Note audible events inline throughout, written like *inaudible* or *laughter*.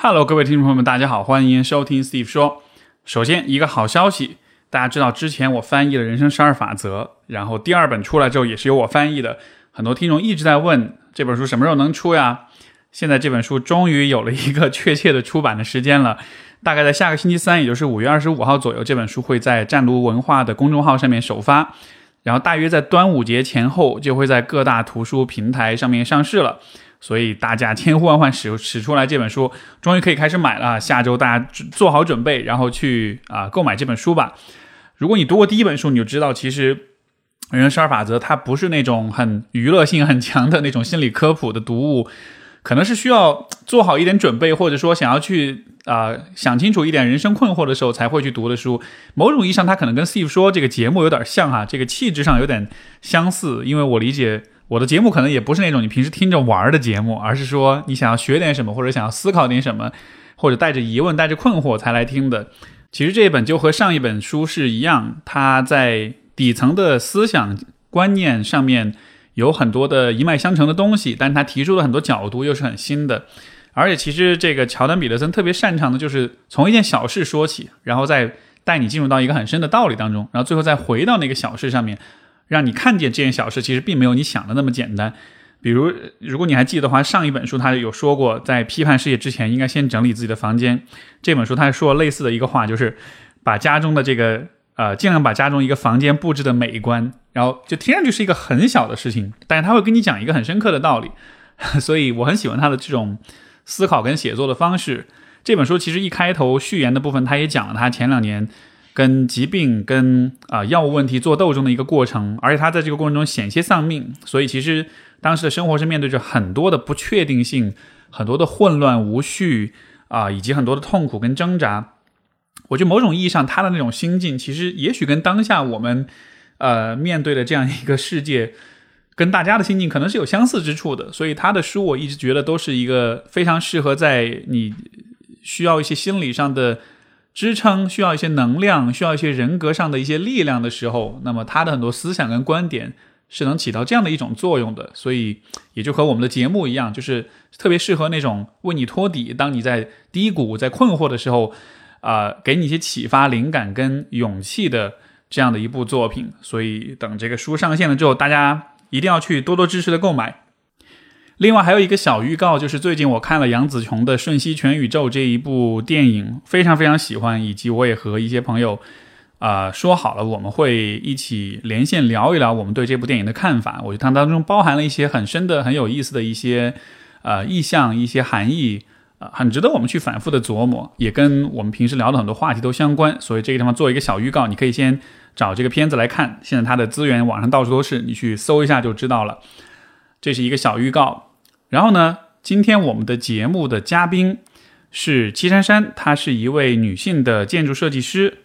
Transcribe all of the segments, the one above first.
Hello，各位听众朋友们，大家好，欢迎收听 Steve 说。首先，一个好消息，大家知道之前我翻译了《人生十二法则》，然后第二本出来之后也是由我翻译的。很多听众一直在问这本书什么时候能出呀？现在这本书终于有了一个确切的出版的时间了，大概在下个星期三，也就是五月二十五号左右，这本书会在湛卢文化的公众号上面首发，然后大约在端午节前后就会在各大图书平台上面上市了。所以大家千呼万唤使使出来这本书，终于可以开始买了。下周大家做好准备，然后去啊购买这本书吧。如果你读过第一本书，你就知道，其实《人生十二法则》它不是那种很娱乐性很强的那种心理科普的读物，可能是需要做好一点准备，或者说想要去啊想清楚一点人生困惑的时候才会去读的书。某种意义上，它可能跟 Steve 说这个节目有点像哈，这个气质上有点相似，因为我理解。我的节目可能也不是那种你平时听着玩的节目，而是说你想要学点什么，或者想要思考点什么，或者带着疑问、带着困惑才来听的。其实这一本就和上一本书是一样，它在底层的思想观念上面有很多的一脉相承的东西，但它提出的很多角度又是很新的。而且其实这个乔丹·彼得森特别擅长的就是从一件小事说起，然后再带你进入到一个很深的道理当中，然后最后再回到那个小事上面。让你看见这件小事，其实并没有你想的那么简单。比如，如果你还记得的话，上一本书他有说过，在批判世界之前，应该先整理自己的房间。这本书他说类似的一个话，就是把家中的这个呃，尽量把家中一个房间布置的美观。然后就听上去是一个很小的事情，但是他会跟你讲一个很深刻的道理。*laughs* 所以我很喜欢他的这种思考跟写作的方式。这本书其实一开头序言的部分，他也讲了他前两年。跟疾病、跟啊药物问题做斗争的一个过程，而且他在这个过程中险些丧命，所以其实当时的生活是面对着很多的不确定性、很多的混乱无序啊，以及很多的痛苦跟挣扎。我觉得某种意义上，他的那种心境，其实也许跟当下我们呃面对的这样一个世界，跟大家的心境可能是有相似之处的。所以他的书，我一直觉得都是一个非常适合在你需要一些心理上的。支撑需要一些能量，需要一些人格上的一些力量的时候，那么他的很多思想跟观点是能起到这样的一种作用的。所以也就和我们的节目一样，就是特别适合那种为你托底，当你在低谷、在困惑的时候，啊，给你一些启发、灵感跟勇气的这样的一部作品。所以等这个书上线了之后，大家一定要去多多支持的购买。另外还有一个小预告，就是最近我看了杨紫琼的《瞬息全宇宙》这一部电影，非常非常喜欢，以及我也和一些朋友，啊说好了，我们会一起连线聊一聊我们对这部电影的看法。我觉得它当中包含了一些很深的、很有意思的一些呃意象、一些含义，啊，很值得我们去反复的琢磨，也跟我们平时聊的很多话题都相关。所以这个地方做一个小预告，你可以先找这个片子来看。现在它的资源网上到处都是，你去搜一下就知道了。这是一个小预告。然后呢，今天我们的节目的嘉宾是七珊珊，她是一位女性的建筑设计师。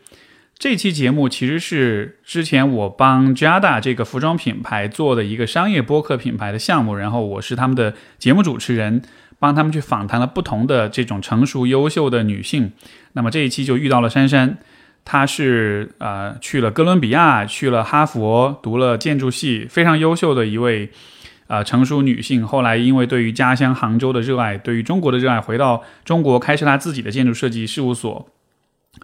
这期节目其实是之前我帮 Jada 这个服装品牌做的一个商业播客品牌的项目，然后我是他们的节目主持人，帮他们去访谈了不同的这种成熟优秀的女性。那么这一期就遇到了珊珊，她是呃去了哥伦比亚，去了哈佛，读了建筑系，非常优秀的一位。啊，成熟女性后来因为对于家乡杭州的热爱，对于中国的热爱，回到中国开设她自己的建筑设计事务所。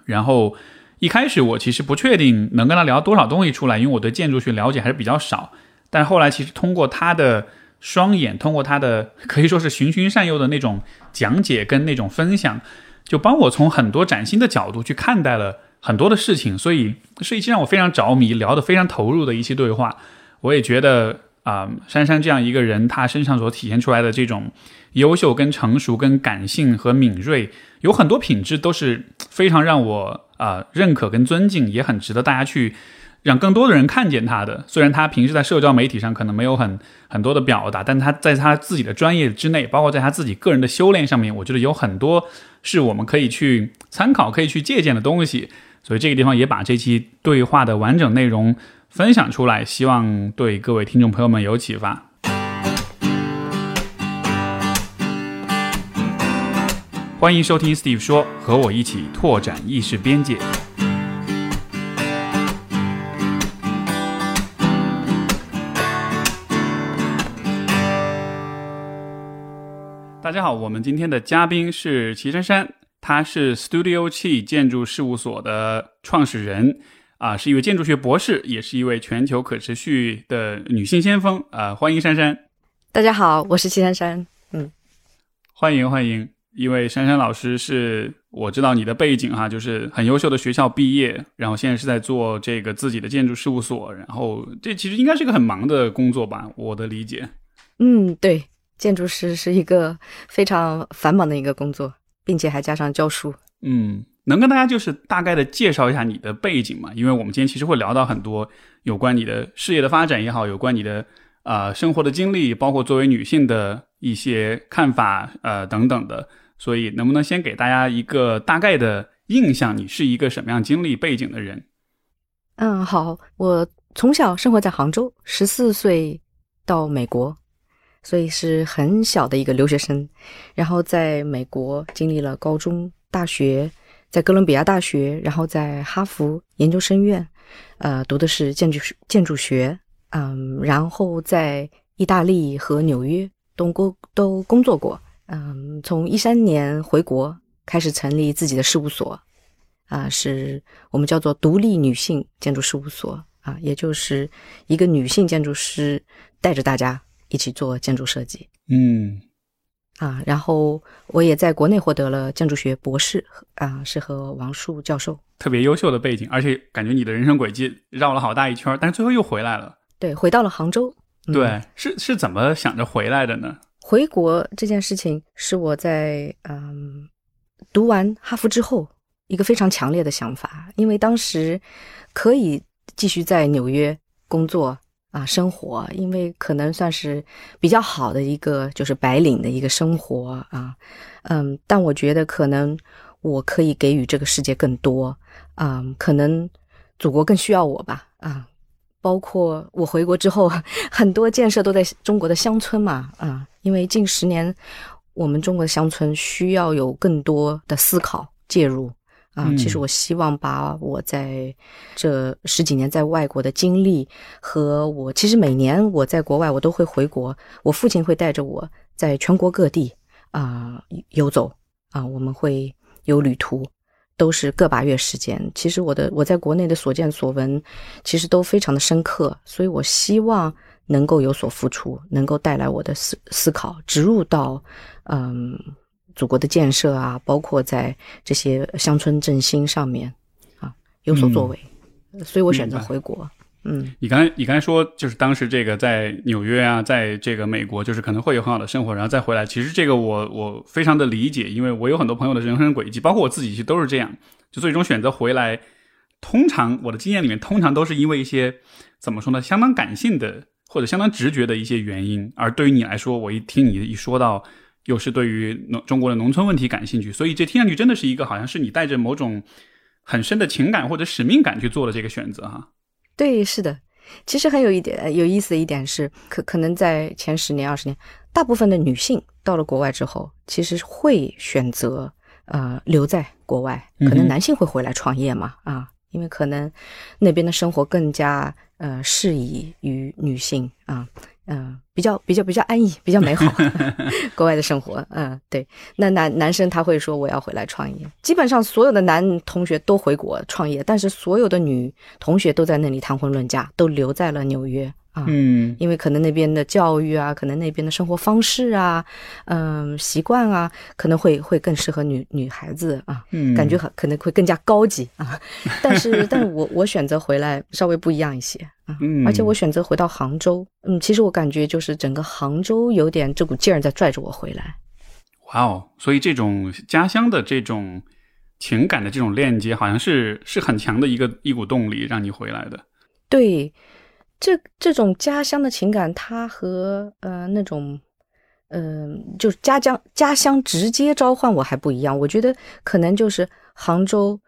然后一开始我其实不确定能跟她聊多少东西出来，因为我对建筑学了解还是比较少。但后来其实通过她的双眼，通过她的可以说是循循善诱的那种讲解跟那种分享，就帮我从很多崭新的角度去看待了很多的事情。所以是一期让我非常着迷、聊得非常投入的一期对话。我也觉得。啊，珊珊这样一个人，她身上所体现出来的这种优秀、跟成熟、跟感性和敏锐，有很多品质都是非常让我啊认可跟尊敬，也很值得大家去让更多的人看见她的。虽然她平时在社交媒体上可能没有很很多的表达，但她在她自己的专业之内，包括在她自己个人的修炼上面，我觉得有很多是我们可以去参考、可以去借鉴的东西。所以这个地方也把这期对话的完整内容。分享出来，希望对各位听众朋友们有启发。欢迎收听 Steve 说，和我一起拓展意识边界。大家好，我们今天的嘉宾是齐珊珊，她是 Studio 气建筑事务所的创始人，啊，是一位建筑学博士，也是一位全球可持续的女性先锋，啊，欢迎珊珊。大家好，我是齐珊珊，嗯，欢迎欢迎，因为珊珊老师是我知道你的背景哈，就是很优秀的学校毕业，然后现在是在做这个自己的建筑事务所，然后这其实应该是一个很忙的工作吧，我的理解。嗯，对。建筑师是一个非常繁忙的一个工作，并且还加上教书。嗯，能跟大家就是大概的介绍一下你的背景吗？因为我们今天其实会聊到很多有关你的事业的发展也好，有关你的啊生活的经历，包括作为女性的一些看法呃等等的。所以能不能先给大家一个大概的印象？你是一个什么样经历背景的人？嗯，好，我从小生活在杭州，十四岁到美国。所以是很小的一个留学生，然后在美国经历了高中、大学，在哥伦比亚大学，然后在哈佛研究生院，呃，读的是建筑建筑学，嗯，然后在意大利和纽约都工都工作过，嗯，从一三年回国开始成立自己的事务所，啊，是我们叫做独立女性建筑事务所，啊，也就是一个女性建筑师带着大家。一起做建筑设计，嗯，啊，然后我也在国内获得了建筑学博士，啊，是和王树教授，特别优秀的背景，而且感觉你的人生轨迹绕了好大一圈，但是最后又回来了，对，回到了杭州，对，是是怎么想着回来的呢？回国这件事情是我在嗯读完哈佛之后一个非常强烈的想法，因为当时可以继续在纽约工作。啊，生活，因为可能算是比较好的一个，就是白领的一个生活啊，嗯，但我觉得可能我可以给予这个世界更多，啊，可能祖国更需要我吧，啊，包括我回国之后，很多建设都在中国的乡村嘛，啊，因为近十年我们中国的乡村需要有更多的思考介入。啊，其实我希望把我在这十几年在外国的经历和我，其实每年我在国外我都会回国，我父亲会带着我在全国各地啊游走啊，我们会有旅途，都是个把月时间。其实我的我在国内的所见所闻，其实都非常的深刻，所以我希望能够有所付出，能够带来我的思思考植入到嗯。祖国的建设啊，包括在这些乡村振兴上面啊有所作为，所以我选择回国。嗯，你刚才你刚才说，就是当时这个在纽约啊，在这个美国，就是可能会有很好的生活，然后再回来。其实这个我我非常的理解，因为我有很多朋友的人生轨迹，包括我自己，其实都是这样。就最终选择回来，通常我的经验里面，通常都是因为一些怎么说呢，相当感性的或者相当直觉的一些原因。而对于你来说，我一听你一说到。又是对于农中国的农村问题感兴趣，所以这听上去真的是一个好像是你带着某种很深的情感或者使命感去做的这个选择哈。对，是的。其实还有一点有意思的一点是，可可能在前十年、二十年，大部分的女性到了国外之后，其实会选择呃留在国外，可能男性会回来创业嘛啊，因为可能那边的生活更加呃适宜于女性啊。嗯，比较比较比较安逸，比较美好，*laughs* 国外的生活。嗯，对。那男男生他会说我要回来创业，基本上所有的男同学都回国创业，但是所有的女同学都在那里谈婚论嫁，都留在了纽约。嗯，因为可能那边的教育啊，可能那边的生活方式啊，嗯，习惯啊，可能会会更适合女女孩子啊，嗯，感觉很可能会更加高级啊。*laughs* 但是，但是我我选择回来稍微不一样一些啊，嗯，而且我选择回到杭州，嗯，其实我感觉就是整个杭州有点这股劲儿在拽着我回来。哇哦，所以这种家乡的这种情感的这种链接，好像是是很强的一个一股动力让你回来的。对。这这种家乡的情感，它和呃那种，嗯，就是家乡家乡直接召唤我还不一样。我觉得可能就是杭州，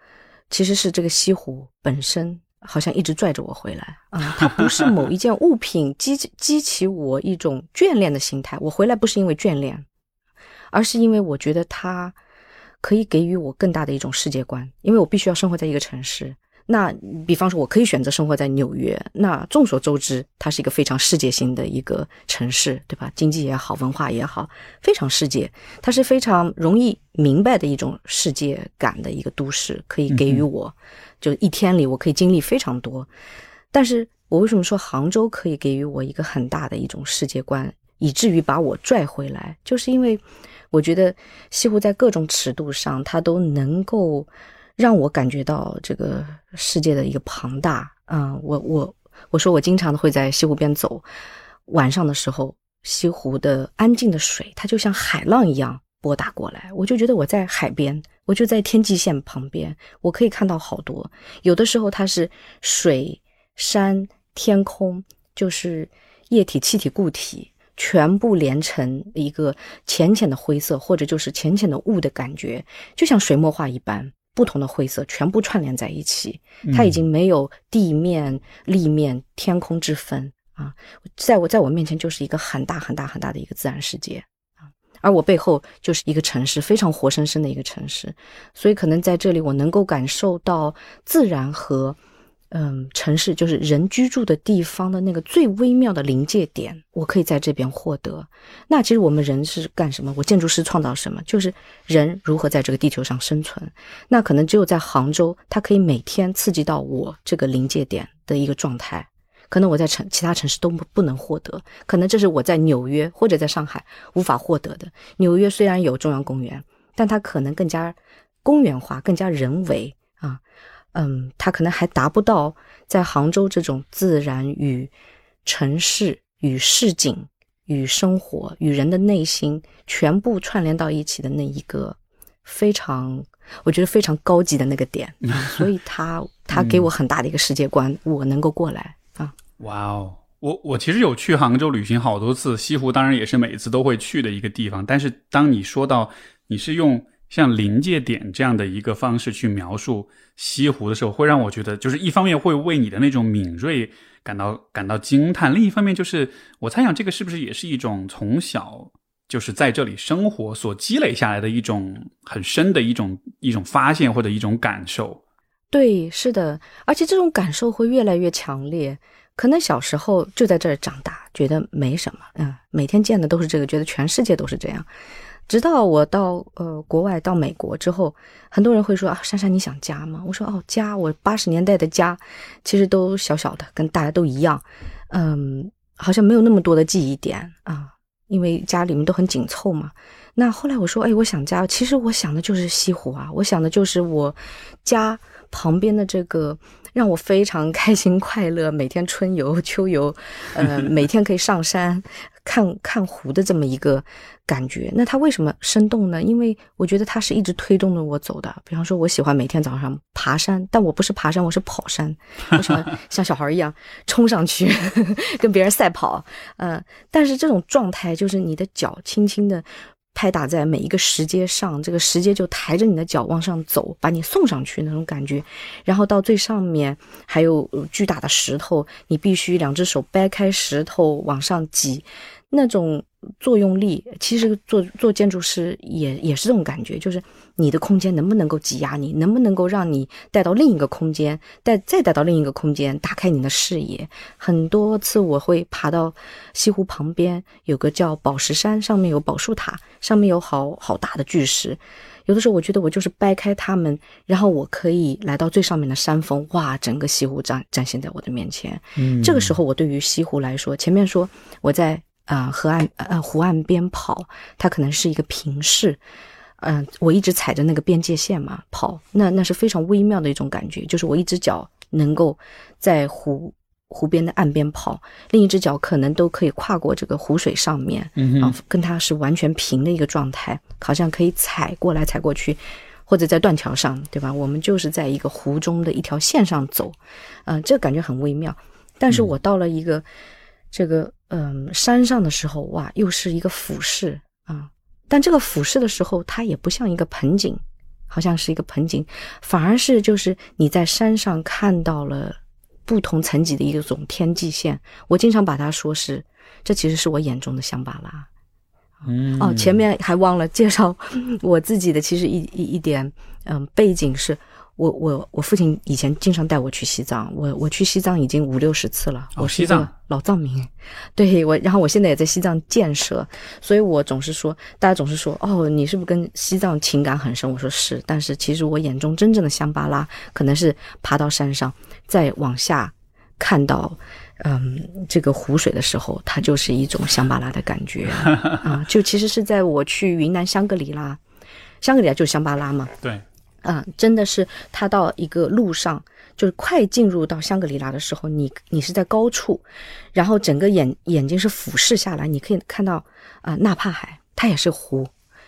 其实是这个西湖本身，好像一直拽着我回来啊。*laughs* 它不是某一件物品激激起我一种眷恋的心态。我回来不是因为眷恋，而是因为我觉得它可以给予我更大的一种世界观。因为我必须要生活在一个城市。那比方说，我可以选择生活在纽约。那众所周知，它是一个非常世界性的一个城市，对吧？经济也好，文化也好，非常世界。它是非常容易明白的一种世界感的一个都市，可以给予我，就一天里我可以经历非常多。但是我为什么说杭州可以给予我一个很大的一种世界观，以至于把我拽回来？就是因为我觉得西湖在各种尺度上，它都能够。让我感觉到这个世界的一个庞大，嗯，我我我说我经常的会在西湖边走，晚上的时候，西湖的安静的水，它就像海浪一样拨打过来，我就觉得我在海边，我就在天际线旁边，我可以看到好多。有的时候它是水、山、天空，就是液体、气体、固体全部连成一个浅浅的灰色，或者就是浅浅的雾的感觉，就像水墨画一般。不同的灰色全部串联在一起，它已经没有地面、立面、天空之分啊！在我在我面前就是一个很大很大很大的一个自然世界啊，而我背后就是一个城市，非常活生生的一个城市，所以可能在这里我能够感受到自然和。嗯，城市就是人居住的地方的那个最微妙的临界点，我可以在这边获得。那其实我们人是干什么？我建筑师创造什么？就是人如何在这个地球上生存。那可能只有在杭州，它可以每天刺激到我这个临界点的一个状态。可能我在城其他城市都不不能获得。可能这是我在纽约或者在上海无法获得的。纽约虽然有中央公园，但它可能更加公园化，更加人为啊。嗯，它可能还达不到在杭州这种自然与城市与市井与生活与人的内心全部串联到一起的那一个非常，我觉得非常高级的那个点，*laughs* 所以它它给我很大的一个世界观，我能够过来啊！哇哦，我我其实有去杭州旅行好多次，西湖当然也是每次都会去的一个地方，但是当你说到你是用。像临界点这样的一个方式去描述西湖的时候，会让我觉得，就是一方面会为你的那种敏锐感到感到惊叹，另一方面就是我猜想这个是不是也是一种从小就是在这里生活所积累下来的一种很深的一种一种发现或者一种感受。对，是的，而且这种感受会越来越强烈。可能小时候就在这儿长大，觉得没什么，嗯，每天见的都是这个，觉得全世界都是这样。直到我到呃国外到美国之后，很多人会说啊，珊珊你想家吗？我说哦家，我八十年代的家其实都小小的，跟大家都一样，嗯，好像没有那么多的记忆点啊，因为家里面都很紧凑嘛。那后来我说，哎，我想家，其实我想的就是西湖啊，我想的就是我家旁边的这个。让我非常开心快乐，每天春游秋游，*laughs* 呃，每天可以上山看看湖的这么一个感觉。那它为什么生动呢？因为我觉得它是一直推动着我走的。比方说，我喜欢每天早上爬山，但我不是爬山，我是跑山，我喜欢像小孩一样冲上去 *laughs* 跟别人赛跑。嗯，但是这种状态就是你的脚轻轻的。拍打在每一个石阶上，这个石阶就抬着你的脚往上走，把你送上去那种感觉。然后到最上面还有巨大的石头，你必须两只手掰开石头往上挤，那种。作用力其实做做建筑师也也是这种感觉，就是你的空间能不能够挤压你，能不能够让你带到另一个空间，带再带到另一个空间，打开你的视野。很多次我会爬到西湖旁边，有个叫宝石山，上面有宝树塔，上面有好好大的巨石。有的时候我觉得我就是掰开它们，然后我可以来到最上面的山峰，哇，整个西湖展展现在我的面前。嗯，这个时候我对于西湖来说，前面说我在。啊，河岸呃湖岸边跑，它可能是一个平视，嗯，我一直踩着那个边界线嘛跑，那那是非常微妙的一种感觉，就是我一只脚能够在湖湖边的岸边跑，另一只脚可能都可以跨过这个湖水上面，啊，跟它是完全平的一个状态，好像可以踩过来踩过去，或者在断桥上，对吧？我们就是在一个湖中的一条线上走，嗯，这感觉很微妙。但是我到了一个这个。嗯，山上的时候哇，又是一个俯视啊，但这个俯视的时候，它也不像一个盆景，好像是一个盆景，反而是就是你在山上看到了不同层级的一种天际线。我经常把它说是，这其实是我眼中的香巴拉。嗯，哦，前面还忘了介绍 *laughs* 我自己的，其实一一一点，嗯，背景是。我我我父亲以前经常带我去西藏，我我去西藏已经五六十次了。哦我西藏老藏民，对我，然后我现在也在西藏建设，所以我总是说，大家总是说，哦，你是不是跟西藏情感很深？我说是，但是其实我眼中真正的香巴拉，可能是爬到山上，再往下看到。嗯，这个湖水的时候，它就是一种香巴拉的感觉 *laughs* 啊！就其实是在我去云南香格里拉，香格里拉就是香巴拉嘛，对，啊，真的是他到一个路上，就是快进入到香格里拉的时候，你你是在高处，然后整个眼眼睛是俯视下来，你可以看到啊、纳帕海，它也是湖。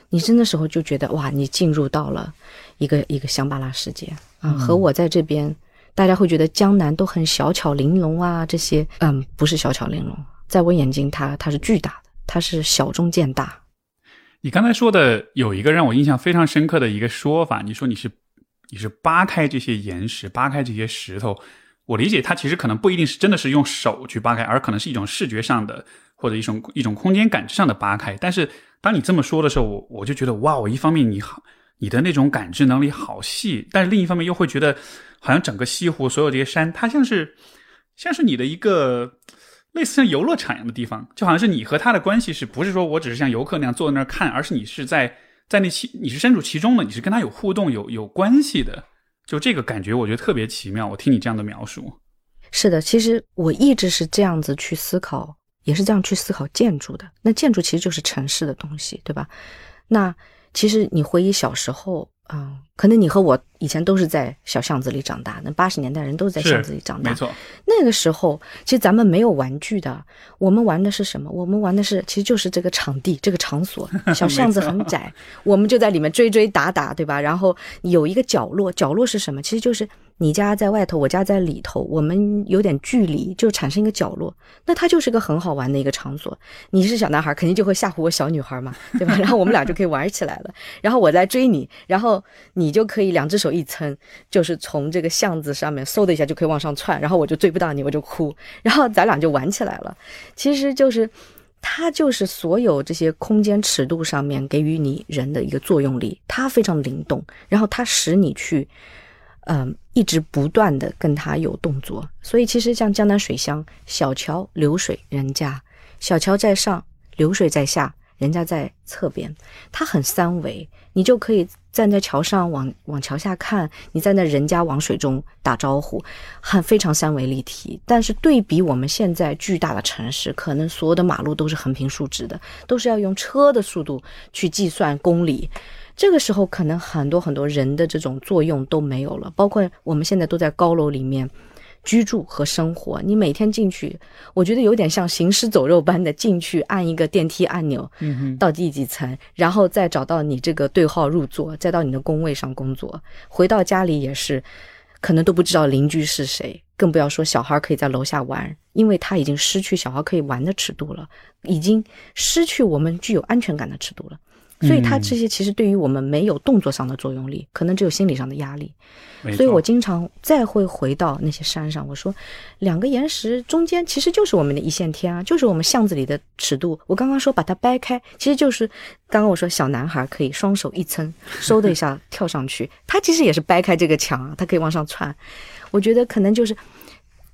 你真的时候就觉得哇，你进入到了一个一个香巴拉世界啊，和我在这边，大家会觉得江南都很小巧玲珑啊，这些嗯，不是小巧玲珑，在我眼睛它它是巨大的，它是小中见大。你刚才说的有一个让我印象非常深刻的一个说法，你说你是你是扒开这些岩石，扒开这些石头。我理解它其实可能不一定是真的是用手去扒开，而可能是一种视觉上的或者一种一种空间感知上的扒开。但是当你这么说的时候，我我就觉得哇，我一方面你好，你的那种感知能力好细，但是另一方面又会觉得好像整个西湖所有这些山，它像是像是你的一个类似像游乐场一样的地方，就好像是你和他的关系是不是说我只是像游客那样坐在那儿看，而是你是在在那其你是身处其中的，你是跟他有互动、有有关系的。就这个感觉，我觉得特别奇妙。我听你这样的描述，是的，其实我一直是这样子去思考，也是这样去思考建筑的。那建筑其实就是城市的东西，对吧？那其实你回忆小时候，嗯，可能你和我以前都是在小巷子里长大，那八十年代人都是在巷子里长大没。错，那个时候，其实咱们没有玩具的，我们玩的是什么？我们玩的是，其实就是这个场地，这个场所。*laughs* 小巷子很窄，我们就在里面追追打打，对吧？然后有一个角落，角落是什么？其实就是你家在外头，我家在里头，我们有点距离，就产生一个角落。那它就是个很好玩的一个场所。你是小男孩，肯定就会吓唬我小女孩嘛，*laughs* 对吧？然后我们俩就可以玩起来了。然后我在追你，然后你就可以两只手一撑，就是从这个巷子上面嗖的一下就可以往上窜，然后我就追不到你，我就哭，然后咱俩就玩起来了。其实就是。它就是所有这些空间尺度上面给予你人的一个作用力，它非常灵动，然后它使你去，嗯、一直不断的跟他有动作。所以其实像江南水乡，小桥流水人家，小桥在上，流水在下，人家在侧边，它很三维，你就可以站在桥上往往桥下看，你站在人家往水中打招呼，很非常三维立体。但是对比我们现在巨大的城市，可能所有的马路都是横平竖直的，都是要用车的速度去计算公里。这个时候，可能很多很多人的这种作用都没有了，包括我们现在都在高楼里面居住和生活。你每天进去，我觉得有点像行尸走肉般的进去，按一个电梯按钮，嗯，到第几层，然后再找到你这个对号入座，再到你的工位上工作。回到家里也是，可能都不知道邻居是谁，更不要说小孩可以在楼下玩，因为他已经失去小孩可以玩的尺度了，已经失去我们具有安全感的尺度了。所以它这些其实对于我们没有动作上的作用力，可能只有心理上的压力。所以我经常再会回到那些山上，我说，两个岩石中间其实就是我们的一线天啊，就是我们巷子里的尺度。我刚刚说把它掰开，其实就是刚刚我说小男孩可以双手一撑，*laughs* 嗖的一下跳上去，他其实也是掰开这个墙啊，他可以往上窜。我觉得可能就是，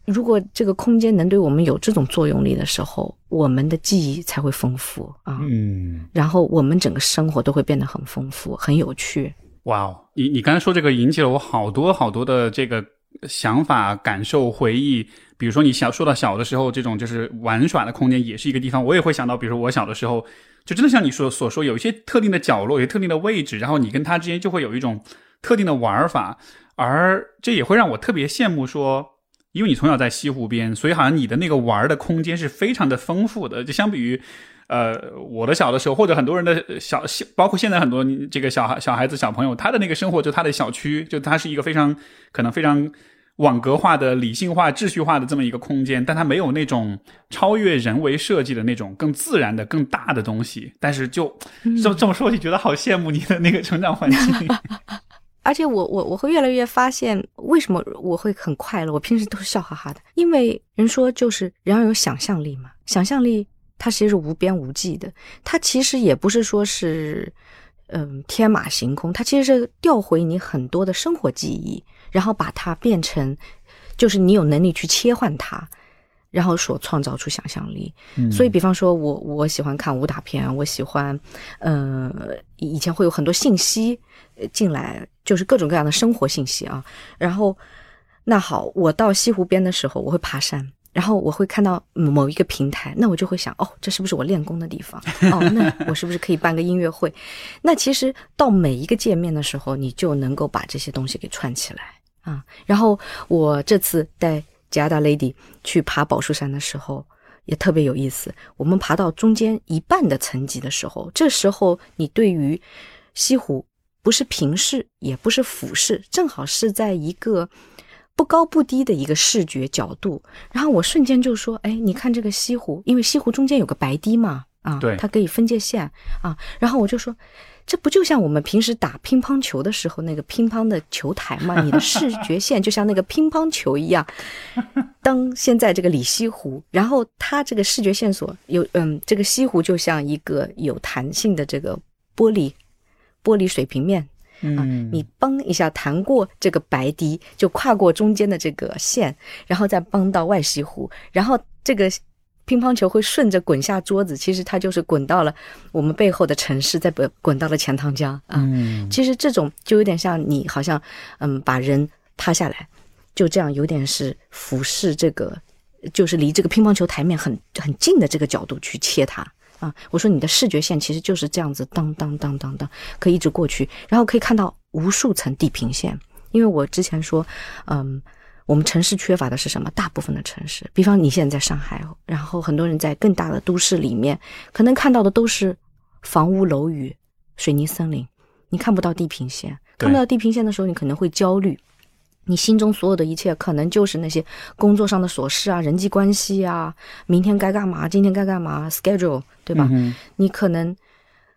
如果这个空间能对我们有这种作用力的时候，我们的记忆才会丰富啊，嗯，然后我们整个生活都会变得很丰富、很有趣。哇哦，你你刚才说这个引起了我好多好多的这个想法、感受、回忆。比如说你小说到小的时候，这种就是玩耍的空间也是一个地方，我也会想到，比如说我小的时候，就真的像你说所说，有一些特定的角落，有些特定的位置，然后你跟他之间就会有一种特定的玩法，而这也会让我特别羡慕说。因为你从小在西湖边，所以好像你的那个玩的空间是非常的丰富的，就相比于，呃，我的小的时候，或者很多人的小，包括现在很多这个小孩、小孩子、小朋友，他的那个生活就他的小区，就他是一个非常可能非常网格化的、理性化、秩序化的这么一个空间，但他没有那种超越人为设计的那种更自然的、更大的东西。但是就这么这么说，就觉得好羡慕你的那个成长环境。*laughs* 而且我我我会越来越发现，为什么我会很快乐？我平时都是笑哈哈的，因为人说就是人要有想象力嘛，想象力它其实是无边无际的，它其实也不是说是嗯天马行空，它其实是调回你很多的生活记忆，然后把它变成，就是你有能力去切换它。然后所创造出想象力，所以比方说，我我喜欢看武打片，我喜欢，呃，以前会有很多信息进来，就是各种各样的生活信息啊。然后，那好，我到西湖边的时候，我会爬山，然后我会看到某一个平台，那我就会想，哦，这是不是我练功的地方？*laughs* 哦，那我是不是可以办个音乐会？那其实到每一个界面的时候，你就能够把这些东西给串起来啊。然后我这次带。加大 lady 去爬宝树山的时候也特别有意思。我们爬到中间一半的层级的时候，这时候你对于西湖不是平视，也不是俯视，正好是在一个不高不低的一个视觉角度。然后我瞬间就说：“哎，你看这个西湖，因为西湖中间有个白堤嘛，啊，对，它可以分界线啊。”然后我就说。这不就像我们平时打乒乓球的时候那个乒乓的球台吗？你的视觉 *laughs* 线就像那个乒乓球一样。当现在这个里西湖，然后它这个视觉线索有，嗯，这个西湖就像一个有弹性的这个玻璃玻璃水平面啊，你嘣一下弹过这个白堤，就跨过中间的这个线，然后再嘣到外西湖，然后这个。乒乓球会顺着滚下桌子，其实它就是滚到了我们背后的城市，再滚滚到了钱塘江啊。其实这种就有点像你好像嗯把人趴下来，就这样有点是俯视这个，就是离这个乒乓球台面很很近的这个角度去切它啊。我说你的视觉线其实就是这样子，当当当当当，可以一直过去，然后可以看到无数层地平线。因为我之前说，嗯。我们城市缺乏的是什么？大部分的城市，比方你现在在上海，然后很多人在更大的都市里面，可能看到的都是房屋楼宇、水泥森林，你看不到地平线。看不到地平线的时候，你可能会焦虑，你心中所有的一切可能就是那些工作上的琐事啊、人际关系啊、明天该干嘛、今天该干嘛、schedule，对吧？你可能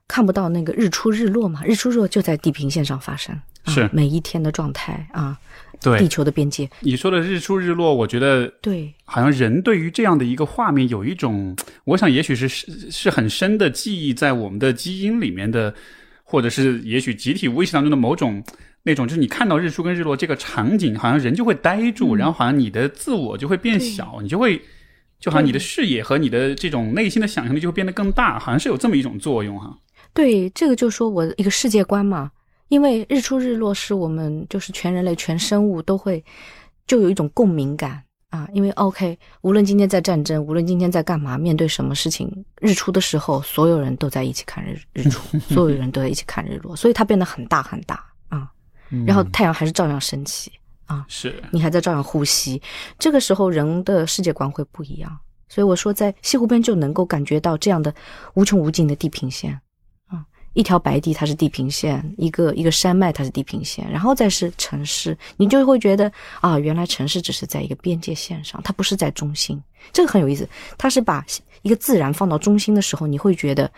看不到那个日出日落嘛，日出日落就在地平线上发生，是每一天的状态啊。对地球的边界，你说的日出日落，我觉得对，好像人对于这样的一个画面有一种，我想也许是是是很深的记忆在我们的基因里面的，或者是也许集体无意识当中的某种那种，就是你看到日出跟日落这个场景，好像人就会呆住，然后好像你的自我就会变小，你就会就好像你的视野和你的这种内心的想象力就会变得更大，好像是有这么一种作用哈。对，这个就说我一个世界观嘛。因为日出日落是我们就是全人类全生物都会就有一种共鸣感。啊，因为 OK，无论今天在战争，无论今天在干嘛，面对什么事情，日出的时候，所有人都在一起看日日出，*laughs* 所有人都在一起看日落，所以它变得很大很大啊，然后太阳还是照样升起啊，是。你还在照样呼吸，这个时候人的世界观会不一样，所以我说在西湖边就能够感觉到这样的无穷无尽的地平线。一条白地，它是地平线；一个一个山脉，它是地平线，然后再是城市，你就会觉得啊，原来城市只是在一个边界线上，它不是在中心。这个很有意思，它是把一个自然放到中心的时候，你会觉得。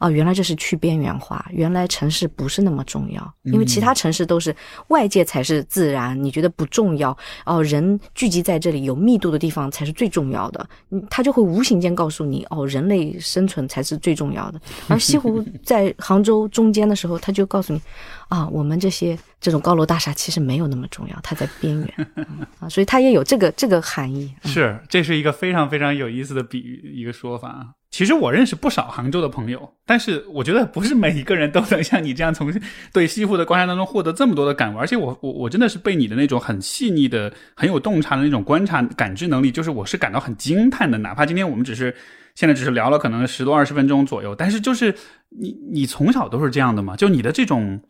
哦，原来这是去边缘化。原来城市不是那么重要，因为其他城市都是外界才是自然，你觉得不重要。哦，人聚集在这里有密度的地方才是最重要的。嗯，他就会无形间告诉你，哦，人类生存才是最重要的。而西湖 *laughs* 在杭州中间的时候，他就告诉你，啊，我们这些这种高楼大厦其实没有那么重要，它在边缘 *laughs* 啊，所以它也有这个这个含义。是，这是一个非常非常有意思的比喻，一个说法。其实我认识不少杭州的朋友，但是我觉得不是每一个人都能像你这样从对西湖的观察当中获得这么多的感悟。而且我我我真的是被你的那种很细腻的、很有洞察的那种观察感知能力，就是我是感到很惊叹的。哪怕今天我们只是现在只是聊了可能十多二十分钟左右，但是就是你你从小都是这样的嘛？就你的这种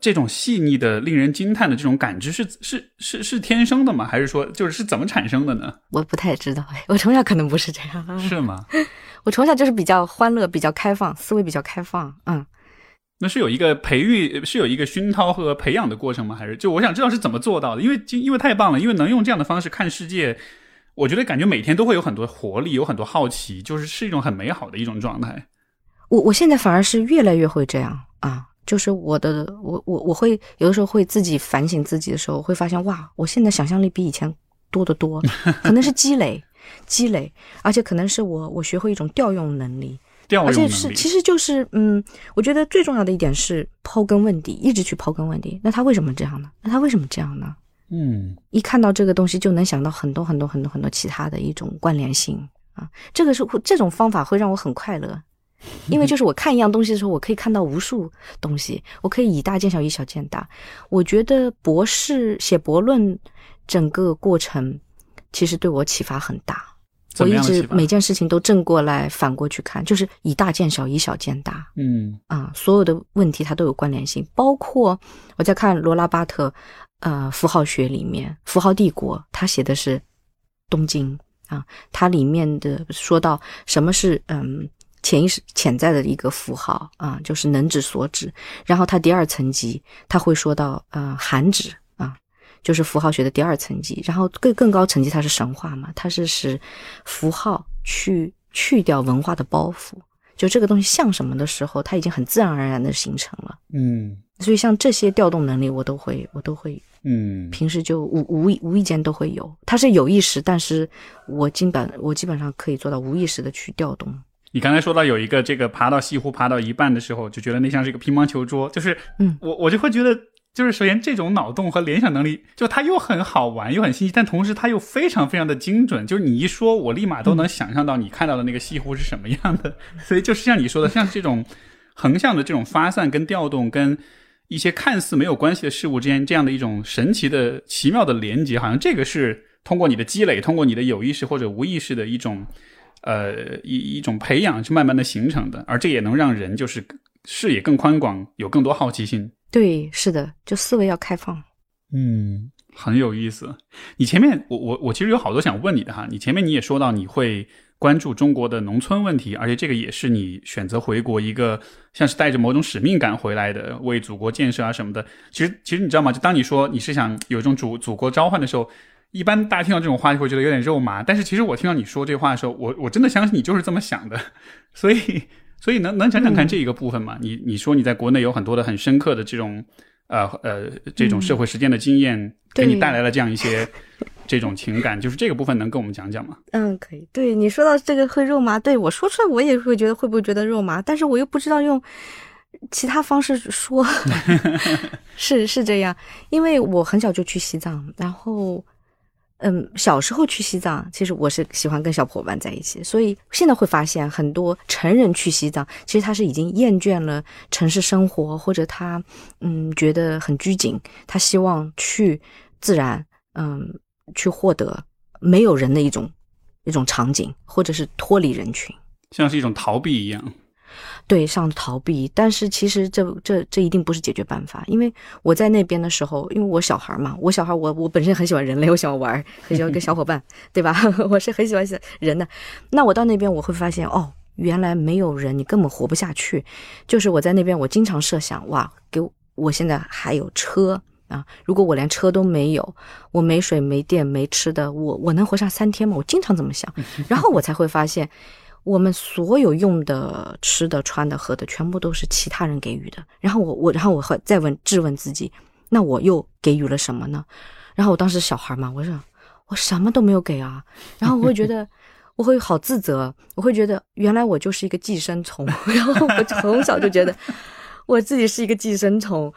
这种细腻的、令人惊叹的这种感知是是是是天生的吗？还是说就是是怎么产生的呢？我不太知道，我从小可能不是这样，是吗？*laughs* 我从小就是比较欢乐、比较开放，思维比较开放。嗯，那是有一个培育、是有一个熏陶和培养的过程吗？还是就我想知道是怎么做到的？因为因为太棒了，因为能用这样的方式看世界，我觉得感觉每天都会有很多活力，有很多好奇，就是是一种很美好的一种状态。我我现在反而是越来越会这样啊，就是我的我我我会有的时候会自己反省自己的时候，会发现哇，我现在想象力比以前多得多，*laughs* 可能是积累。积累，而且可能是我我学会一种调用能力调用能力，而且是其实就是嗯，我觉得最重要的一点是刨根问底，一直去刨根问底。那他为什么这样呢？那他为什么这样呢？嗯一看到这个东西就能想到很多很多很多很多其他的一种关联性啊，这个是会这种方法会让我很快乐，*laughs* 因为就是我看一样东西的时候，我可以看到无数东西，我可以以大见小，以小见大。我觉得博士写博论整个过程其实对我启发很大，我一直每件事情都正过来反过去看，就是以大见小，以小见大。嗯啊，所有的问题它都有关联性，包括我在看罗拉巴特，呃，符号学里面，符号帝国，他写的是东京啊，它里面的说到什么是嗯潜意识潜在的一个符号啊，就是能指所指，然后它第二层级，它会说到呃含指啊。就是符号学的第二层级，然后更更高层级，它是神话嘛，它是使符号去去掉文化的包袱，就这个东西像什么的时候，它已经很自然而然的形成了。嗯所以像这些调动能力，我都会，我都会，嗯平时就无无意无意间都会有。它是有意识，但是我基本我基本上可以做到无意识的去调动。你刚才说到有一个这个爬到西湖爬到一半的时候，就觉得那像是一个乒乓球桌，就是嗯我我就会觉得，就是首先这种脑洞和联想能力，就它又很好玩，又很新奇，但同时它又非常非常的精准，就是你一说，我立马都能想象到你看到的那个西湖是什么样的。*laughs* 所以就是像你说的，像这种横向的这种发散跟调动跟。一些看似没有关系的事物之间，这样的一种神奇的、奇妙的连接，好像这个是通过你的积累，通过你的有意识或者无意识的一种呃一一种培养，是慢慢的形成的，而这也能让人就是视野更宽广，有更多好奇心。对，是的，就思维要开放。嗯，很有意思。你前面我我我其实有好多想问你的哈，你前面你也说到你会关注中国的农村问题，而且这个也是你选择回国一个像是带着某种使命感回来的，为祖国建设啊什么的。其实其实你知道吗？就当你说你是想有一种祖祖国召唤的时候。一般大家听到这种话就会觉得有点肉麻，但是其实我听到你说这话的时候，我我真的相信你就是这么想的，*laughs* 所以所以能能讲讲看这一个部分吗？你你说你在国内有很多的很深刻的这种呃呃这种社会实践的经验，给你带来了这样一些 *laughs* 这种情感，就是这个部分能跟我们讲讲吗？嗯，可以。对你说到这个会肉麻，对我说出来我也会觉得会不会觉得肉麻，但是我又不知道用其他方式说，*laughs* 是是这样，因为我很小就去西藏，然后。嗯，小时候去西藏，其实我是喜欢跟小伙伴在一起，所以现在会发现很多成人去西藏，其实他是已经厌倦了城市生活，或者他嗯觉得很拘谨，他希望去自然，嗯，去获得没有人的一种一种场景，或者是脱离人群。像是一种逃避一样。对，上逃避，但是其实这这这一定不是解决办法，因为我在那边的时候，因为我小孩嘛，我小孩我我本身很喜欢人类，我喜欢玩，很喜欢跟小伙伴，*laughs* 对吧？*laughs* 我是很喜欢人的。那我到那边我会发现，哦，原来没有人你根本活不下去。就是我在那边，我经常设想，哇，给我我现在还有车啊，如果我连车都没有，我没水没电没吃的，我我能活上三天吗？我经常这么想，然后我才会发现。我们所有用的、吃的、穿的、喝的，全部都是其他人给予的。然后我我，然后我会再问质问自己，那我又给予了什么呢？然后我当时小孩嘛，我说我什么都没有给啊。然后我会觉得，我会好自责，我会觉得原来我就是一个寄生虫。*laughs* 然后我从小就觉得我自己是一个寄生虫。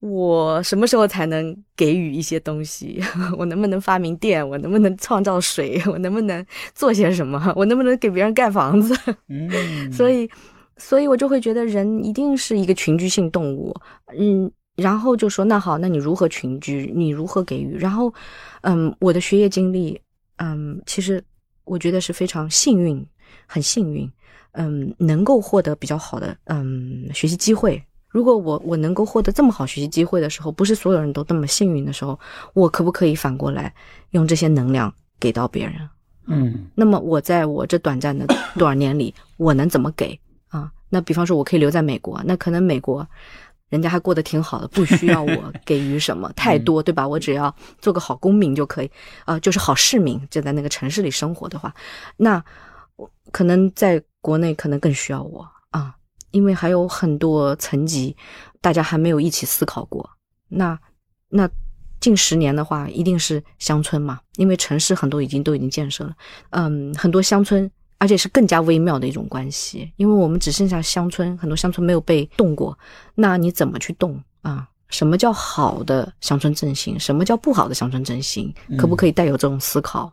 我什么时候才能给予一些东西？*laughs* 我能不能发明电？我能不能创造水？*laughs* 我能不能做些什么？我能不能给别人盖房子？嗯，*laughs* 所以，所以我就会觉得人一定是一个群居性动物。嗯，然后就说那好，那你如何群居？你如何给予？然后，嗯，我的学业经历，嗯，其实我觉得是非常幸运，很幸运，嗯，能够获得比较好的嗯学习机会。如果我我能够获得这么好学习机会的时候，不是所有人都那么幸运的时候，我可不可以反过来用这些能量给到别人？嗯，那么我在我这短暂的 *coughs* 多少年里，我能怎么给啊？那比方说，我可以留在美国，那可能美国人家还过得挺好的，不需要我给予什么 *laughs* 太多，对吧？我只要做个好公民就可以，啊，就是好市民，就在那个城市里生活的话，那我可能在国内可能更需要我啊。因为还有很多层级，大家还没有一起思考过。那那近十年的话，一定是乡村嘛，因为城市很多已经都已经建设了。嗯，很多乡村而且是更加微妙的一种关系，因为我们只剩下乡村，很多乡村没有被动过，那你怎么去动啊？什么叫好的乡村振兴？什么叫不好的乡村振兴？可不可以带有这种思考？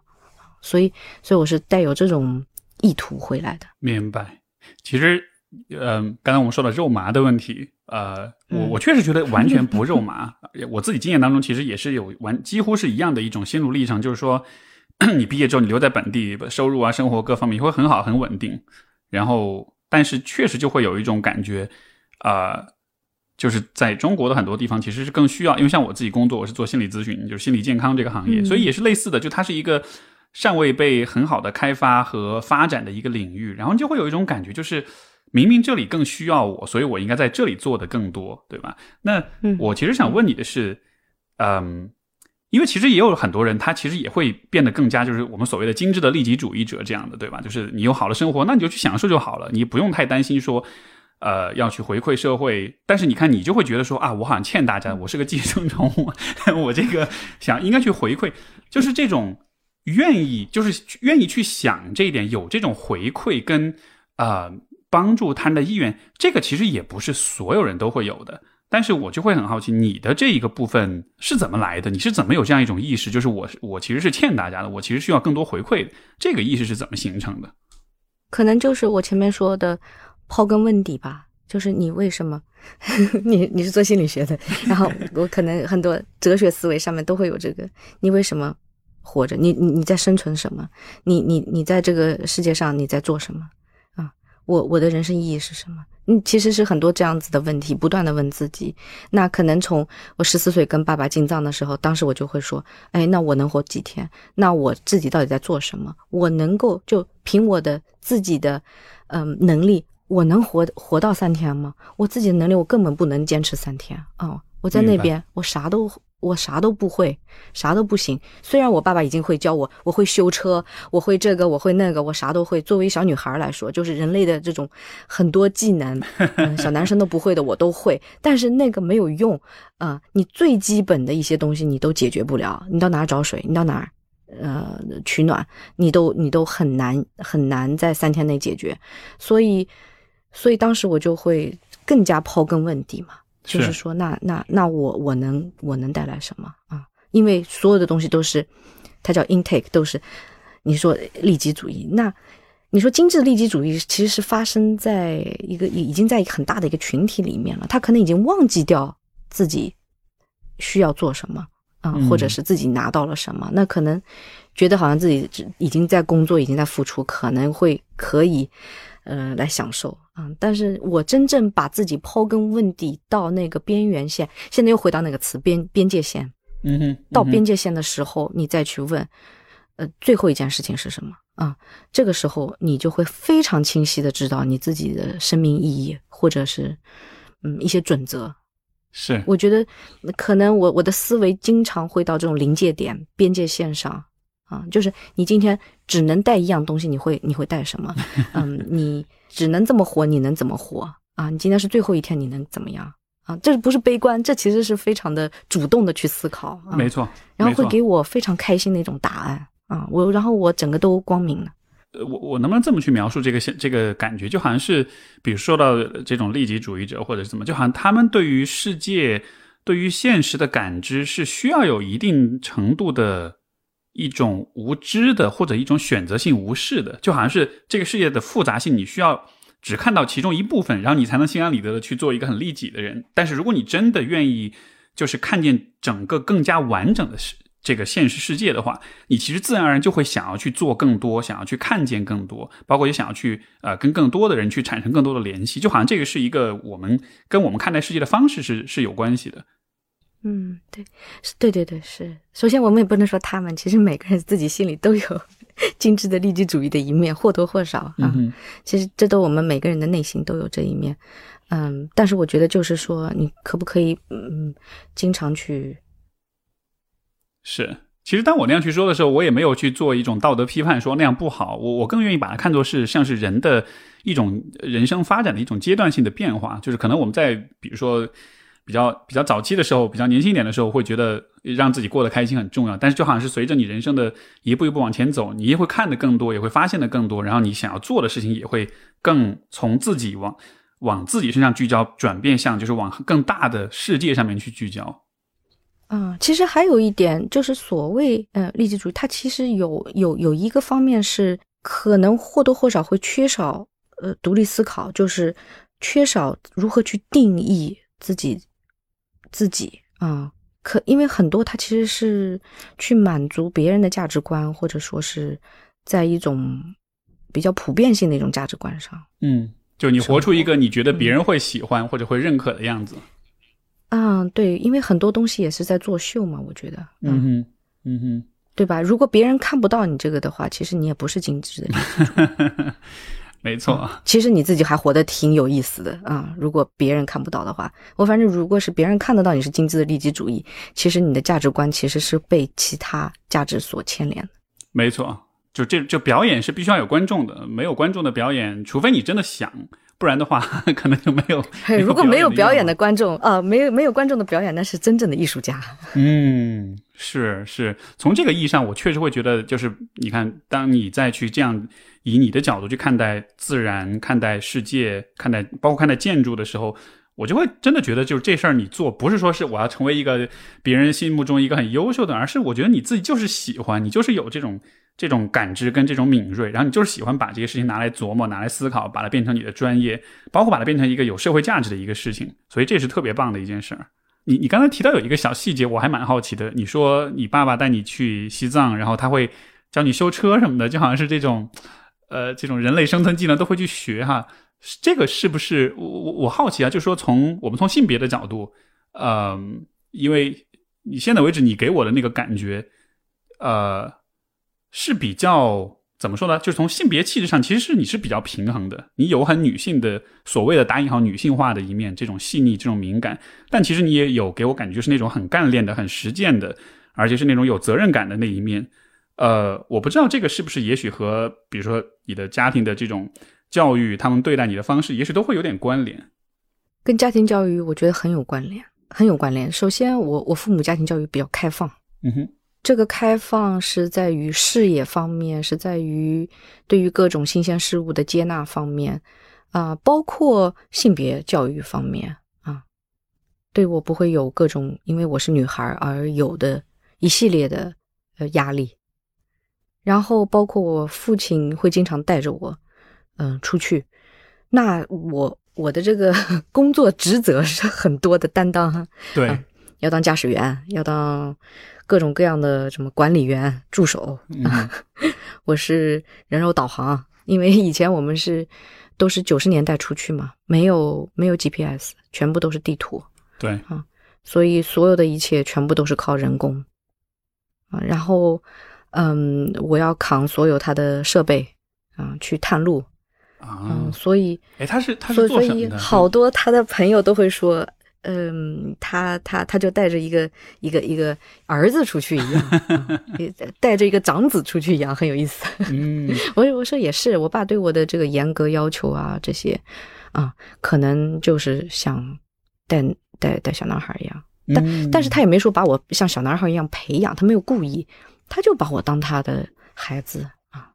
所以，所以我是带有这种意图回来的。明白。其实，嗯，刚才我们说的肉麻的问题，呃，我嗯我确实觉得完全不肉麻。我自己经验当中，其实也是有完几乎是一样的一种心路历程，就是说，*coughs* 你毕业之后，你留在本地，收入啊、生活各方面会很好、很稳定。然后，但是确实就会有一种感觉，啊、就是在中国的很多地方，其实是更需要，因为像我自己工作，我是做心理咨询，就是心理健康这个行业，嗯所以也是类似的，就它是一个尚未被很好的开发和发展的一个领域，然后就会有一种感觉，就是明明这里更需要我，所以我应该在这里做的更多，对吧？那嗯我其实想问你的是，嗯。因为其实也有很多人，他其实也会变得更加就是我们所谓的精致的利己主义者这样的，对吧？就是你有好的生活，那你就去享受就好了，你不用太担心说，呃，要去回馈社会。但是你看，你就会觉得说啊，我好像欠大家，我是个寄生虫，*laughs* 我这个想应该去回馈，就是这种愿意，就是愿意去想这一点，有这种回馈跟呃帮助他人的意愿，这个其实也不是所有人都会有的。但是我就会很好奇，你的这一个部分是怎么来的？你是怎么有这样一种意识？就是我我其实是欠大家的，我其实需要更多回馈的。这个意识是怎么形成的？可能就是我前面说的刨根问底吧，就是你为什么？你你是做心理学的，*laughs* 然后我可能很多哲学思维上面都会有这个，你为什么活着？你你你在生存什么？你你你在这个世界上你在做什么？啊，我我的人生意义是什么？嗯，其实是很多这样子的问题，不断的问自己。那可能从我十四岁跟爸爸进藏的时候，当时我就会说，哎，那我能活几天？那我自己到底在做什么？我能够就凭我的自己的嗯、能力，我能活活到三天吗？我自己的能力，我根本不能坚持三天哦。我在那边，我啥都我啥都不会，啥都不行。虽然我爸爸已经会教我，我会修车，我会这个，我会那个，我啥都会。作为小女孩来说，就是人类的这种很多技能，嗯，小男生都不会的，我都会。但是那个没有用啊、你最基本的一些东西你都解决不了。你到哪儿找水？你到哪儿？呃，取暖，你都你都很难很难在三天内解决，所以，所以当时我就会更加刨根问底嘛，就是。是说，那那那我我能我能带来什么啊？因为所有的东西都是，它叫 intake，都是你说利己主义，那你说精致利己主义其实是发生在一个已经在一个很大的一个群体里面了，他可能已经忘记掉自己需要做什么啊、嗯或者是自己拿到了什么，那可能觉得好像自己已经在工作，已经在付出，可能会可以呃来享受啊、但是我真正把自己刨根问底到那个边缘线，现在又回到那个词边边界线，嗯哼，到边界线的时候，你再去问，呃，最后一件事情是什么啊？这个时候你就会非常清晰的知道你自己的生命意义，或者是嗯一些准则。是我觉得可能我我的思维经常会到这种临界点、边界线上啊，就是你今天只能带一样东西，你会你会带什么？嗯，你只能这么活，你能怎么活啊？你今天是最后一天，你能怎么样？啊，这不是悲观，这其实是非常的主动的去思考啊。没错，没错然后会给我非常开心的一种答案啊，我然后我整个都光明了。呃我我能不能这么去描述这个现这个感觉？就好像是，比如说到这种利己主义者或者是怎么，就好像他们对于世界、对于现实的感知是需要有一定程度的一种无知的，或者一种选择性无视的，就好像是这个世界的复杂性，你需要只看到其中一部分，然后你才能心安理得的去做一个很利己的人。但是如果你真的愿意，就是看见整个更加完整的世这个现实世界的话，你其实自然而然就会想要去做更多，想要去看见更多，包括也想要去呃跟更多的人去产生更多的联系，就好像这个是一个我们跟我们看待世界的方式是是有关系的。嗯，对，是，对对对，是。首先，我们也不能说他们，其实每个人自己心里都有 *laughs* 精致的利己主义的一面，或多或少啊。嗯，其实这都我们每个人的内心都有这一面。嗯，但是我觉得就是说，你可不可以嗯，经常去是。其实当我那样去说的时候，我也没有去做一种道德批判，说那样不好。我我更愿意把它看作是像是人的一种人生发展的一种阶段性的变化，就是可能我们在比如说比较比较早期的时候，比较年轻一点的时候，会觉得让自己过得开心很重要。但是就好像是随着你人生的一步一步往前走，你也会看得更多，也会发现的更多，然后你想要做的事情也会更从自己往往自己身上聚焦，转变向就是往更大的世界上面去聚焦。啊，其实还有一点就是所谓呃利己主义，它其实有有有一个方面是可能或多或少会缺少呃独立思考，就是缺少如何去定义自己。自己啊，可因为很多他其实是去满足别人的价值观，或者说是在一种比较普遍性的一种价值观上。嗯，就你活出一个你觉得别人会喜欢或者会认可的样子。嗯，对，因为很多东西也是在作秀嘛，我觉得。嗯哼，嗯哼，对吧？如果别人看不到你这个的话，其实你也不是精致的。*laughs* 没错，其实你自己还活得挺有意思的啊！如果别人看不到的话，我反正如果是别人看得到你是精致的利己主义，其实你的价值观其实是被其他价值所牵连的。没错，就这就表演是必须要有观众的，没有观众的表演，除非你真的想，不然的话 *laughs* 可能就没有。如果没有表演的观众啊，没有没有观众的表演，那是真正的艺术家。嗯，是是，从这个意义上，我确实会觉得，就是你看，当你再去这样。以你的角度去看待自然、看待世界、看待包括看待建筑的时候，我就会真的觉得，就是这事儿你做不是说是我要成为一个别人心目中一个很优秀的，而是我觉得你自己就是喜欢，你就是有这种这种感知跟这种敏锐，然后你就是喜欢把这些事情拿来琢磨、拿来思考，把它变成你的专业，包括把它变成一个有社会价值的一个事情，所以这是特别棒的一件事儿。你你刚才提到有一个小细节，我还蛮好奇的，你说你爸爸带你去西藏，然后他会教你修车什么的，就好像是这种。呃，这种人类生存技能都会去学哈，这个是不是我我我好奇啊？就是说，从我们从性别的角度，嗯，因为你现在为止你给我的那个感觉，呃，是比较怎么说呢？就是从性别气质上，其实是你是比较平衡的，你有很女性的所谓的打引号女性化的一面，这种细腻、这种敏感，但其实你也有给我感觉是那种很干练的、很实践的，而且是那种有责任感的那一面。呃，我不知道这个是不是，也许和比如说你的家庭的这种教育，他们对待你的方式，也许都会有点关联。跟家庭教育，我觉得很有关联，很有关联。首先，我我父母家庭教育比较开放，嗯哼，这个开放是在于视野方面，是在于对于各种新鲜事物的接纳方面，啊，包括性别教育方面啊，对我不会有各种因为我是女孩而有的一系列的呃压力。然后包括我父亲会经常带着我，嗯，出去。那我我的这个 *laughs* 工作职责是很多的担当，对，要当驾驶员，要当各种各样的什么管理员、助手。*laughs* 我是人肉导航，因为以前我们是都是九十年代出去嘛，没有没有 GPS，全部都是地图。对啊，所以所有的一切全部都是靠人工啊，然后。嗯，我要扛所有他的设备啊，去探路啊，所以，哎，他是他是做什？好多他的朋友都会说，嗯，他他他就带着一个一个一个儿子出去一样，*laughs* 带着一个长子出去一样，很有意思。嗯，*laughs* 我我说也是，我爸对我的这个严格要求啊，这些啊，可能就是想带带带小男孩一样，但但是他也没说把我像小男孩一样培养，他没有故意。他就把我当他的孩子啊，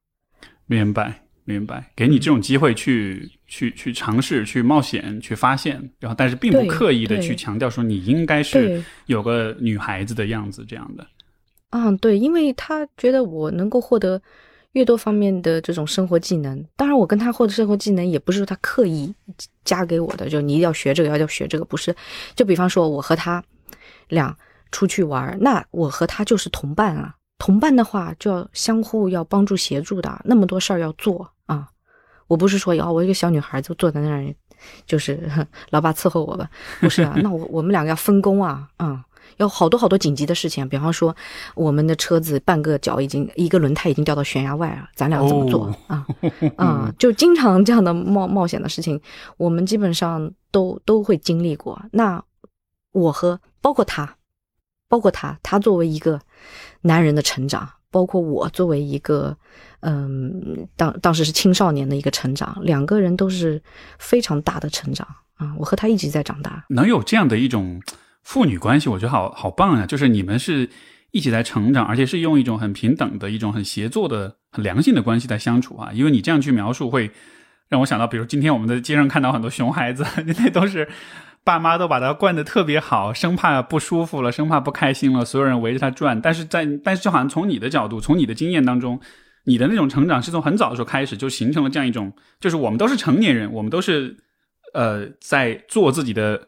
明白明白，给你这种机会去去去尝试、去冒险、去发现，然后但是并不刻意的去强调说你应该是有个女孩子的样子这样的。嗯，对，因为他觉得我能够获得越多方面的这种生活技能，当然我跟他获得生活技能也不是说他刻意加给我的，就你一定要学这个，要要学这个，不是。就比方说我和他俩出去玩，那我和他就是同伴啊。同伴的话就要相互要帮助协助的，那么多事儿要做啊！我不是说哦，我一个小女孩就坐在那儿，就是老爸伺候我吧？不是啊，*laughs* 那我我们两个要分工啊，嗯，有好多好多紧急的事情，比方说我们的车子半个脚已经一个轮胎已经掉到悬崖外了，咱俩怎么做啊？啊，*laughs* 就经常这样的冒冒险的事情，我们基本上都都会经历过。那我和包括他，包括他，他作为一个。男人的成长，包括我作为一个，嗯，当当时是青少年的一个成长，两个人都是非常大的成长啊，我和他一直在长大。能有这样的一种父女关系，我觉得好好棒呀！就是你们是一起在成长，而且是用一种很平等的一种很协作的、很良性的关系在相处啊。因为你这样去描述，会让我想到，比如今天我们在街上看到很多熊孩子，*laughs* 那都是爸妈都把他惯得特别好，生怕不舒服了，生怕不开心了，所有人围着他转。但是在但是就好像从你的角度，从你的经验当中。你的那种成长是从很早的时候开始就形成了这样一种，就是我们都是成年人，我们都是，呃，在做自己的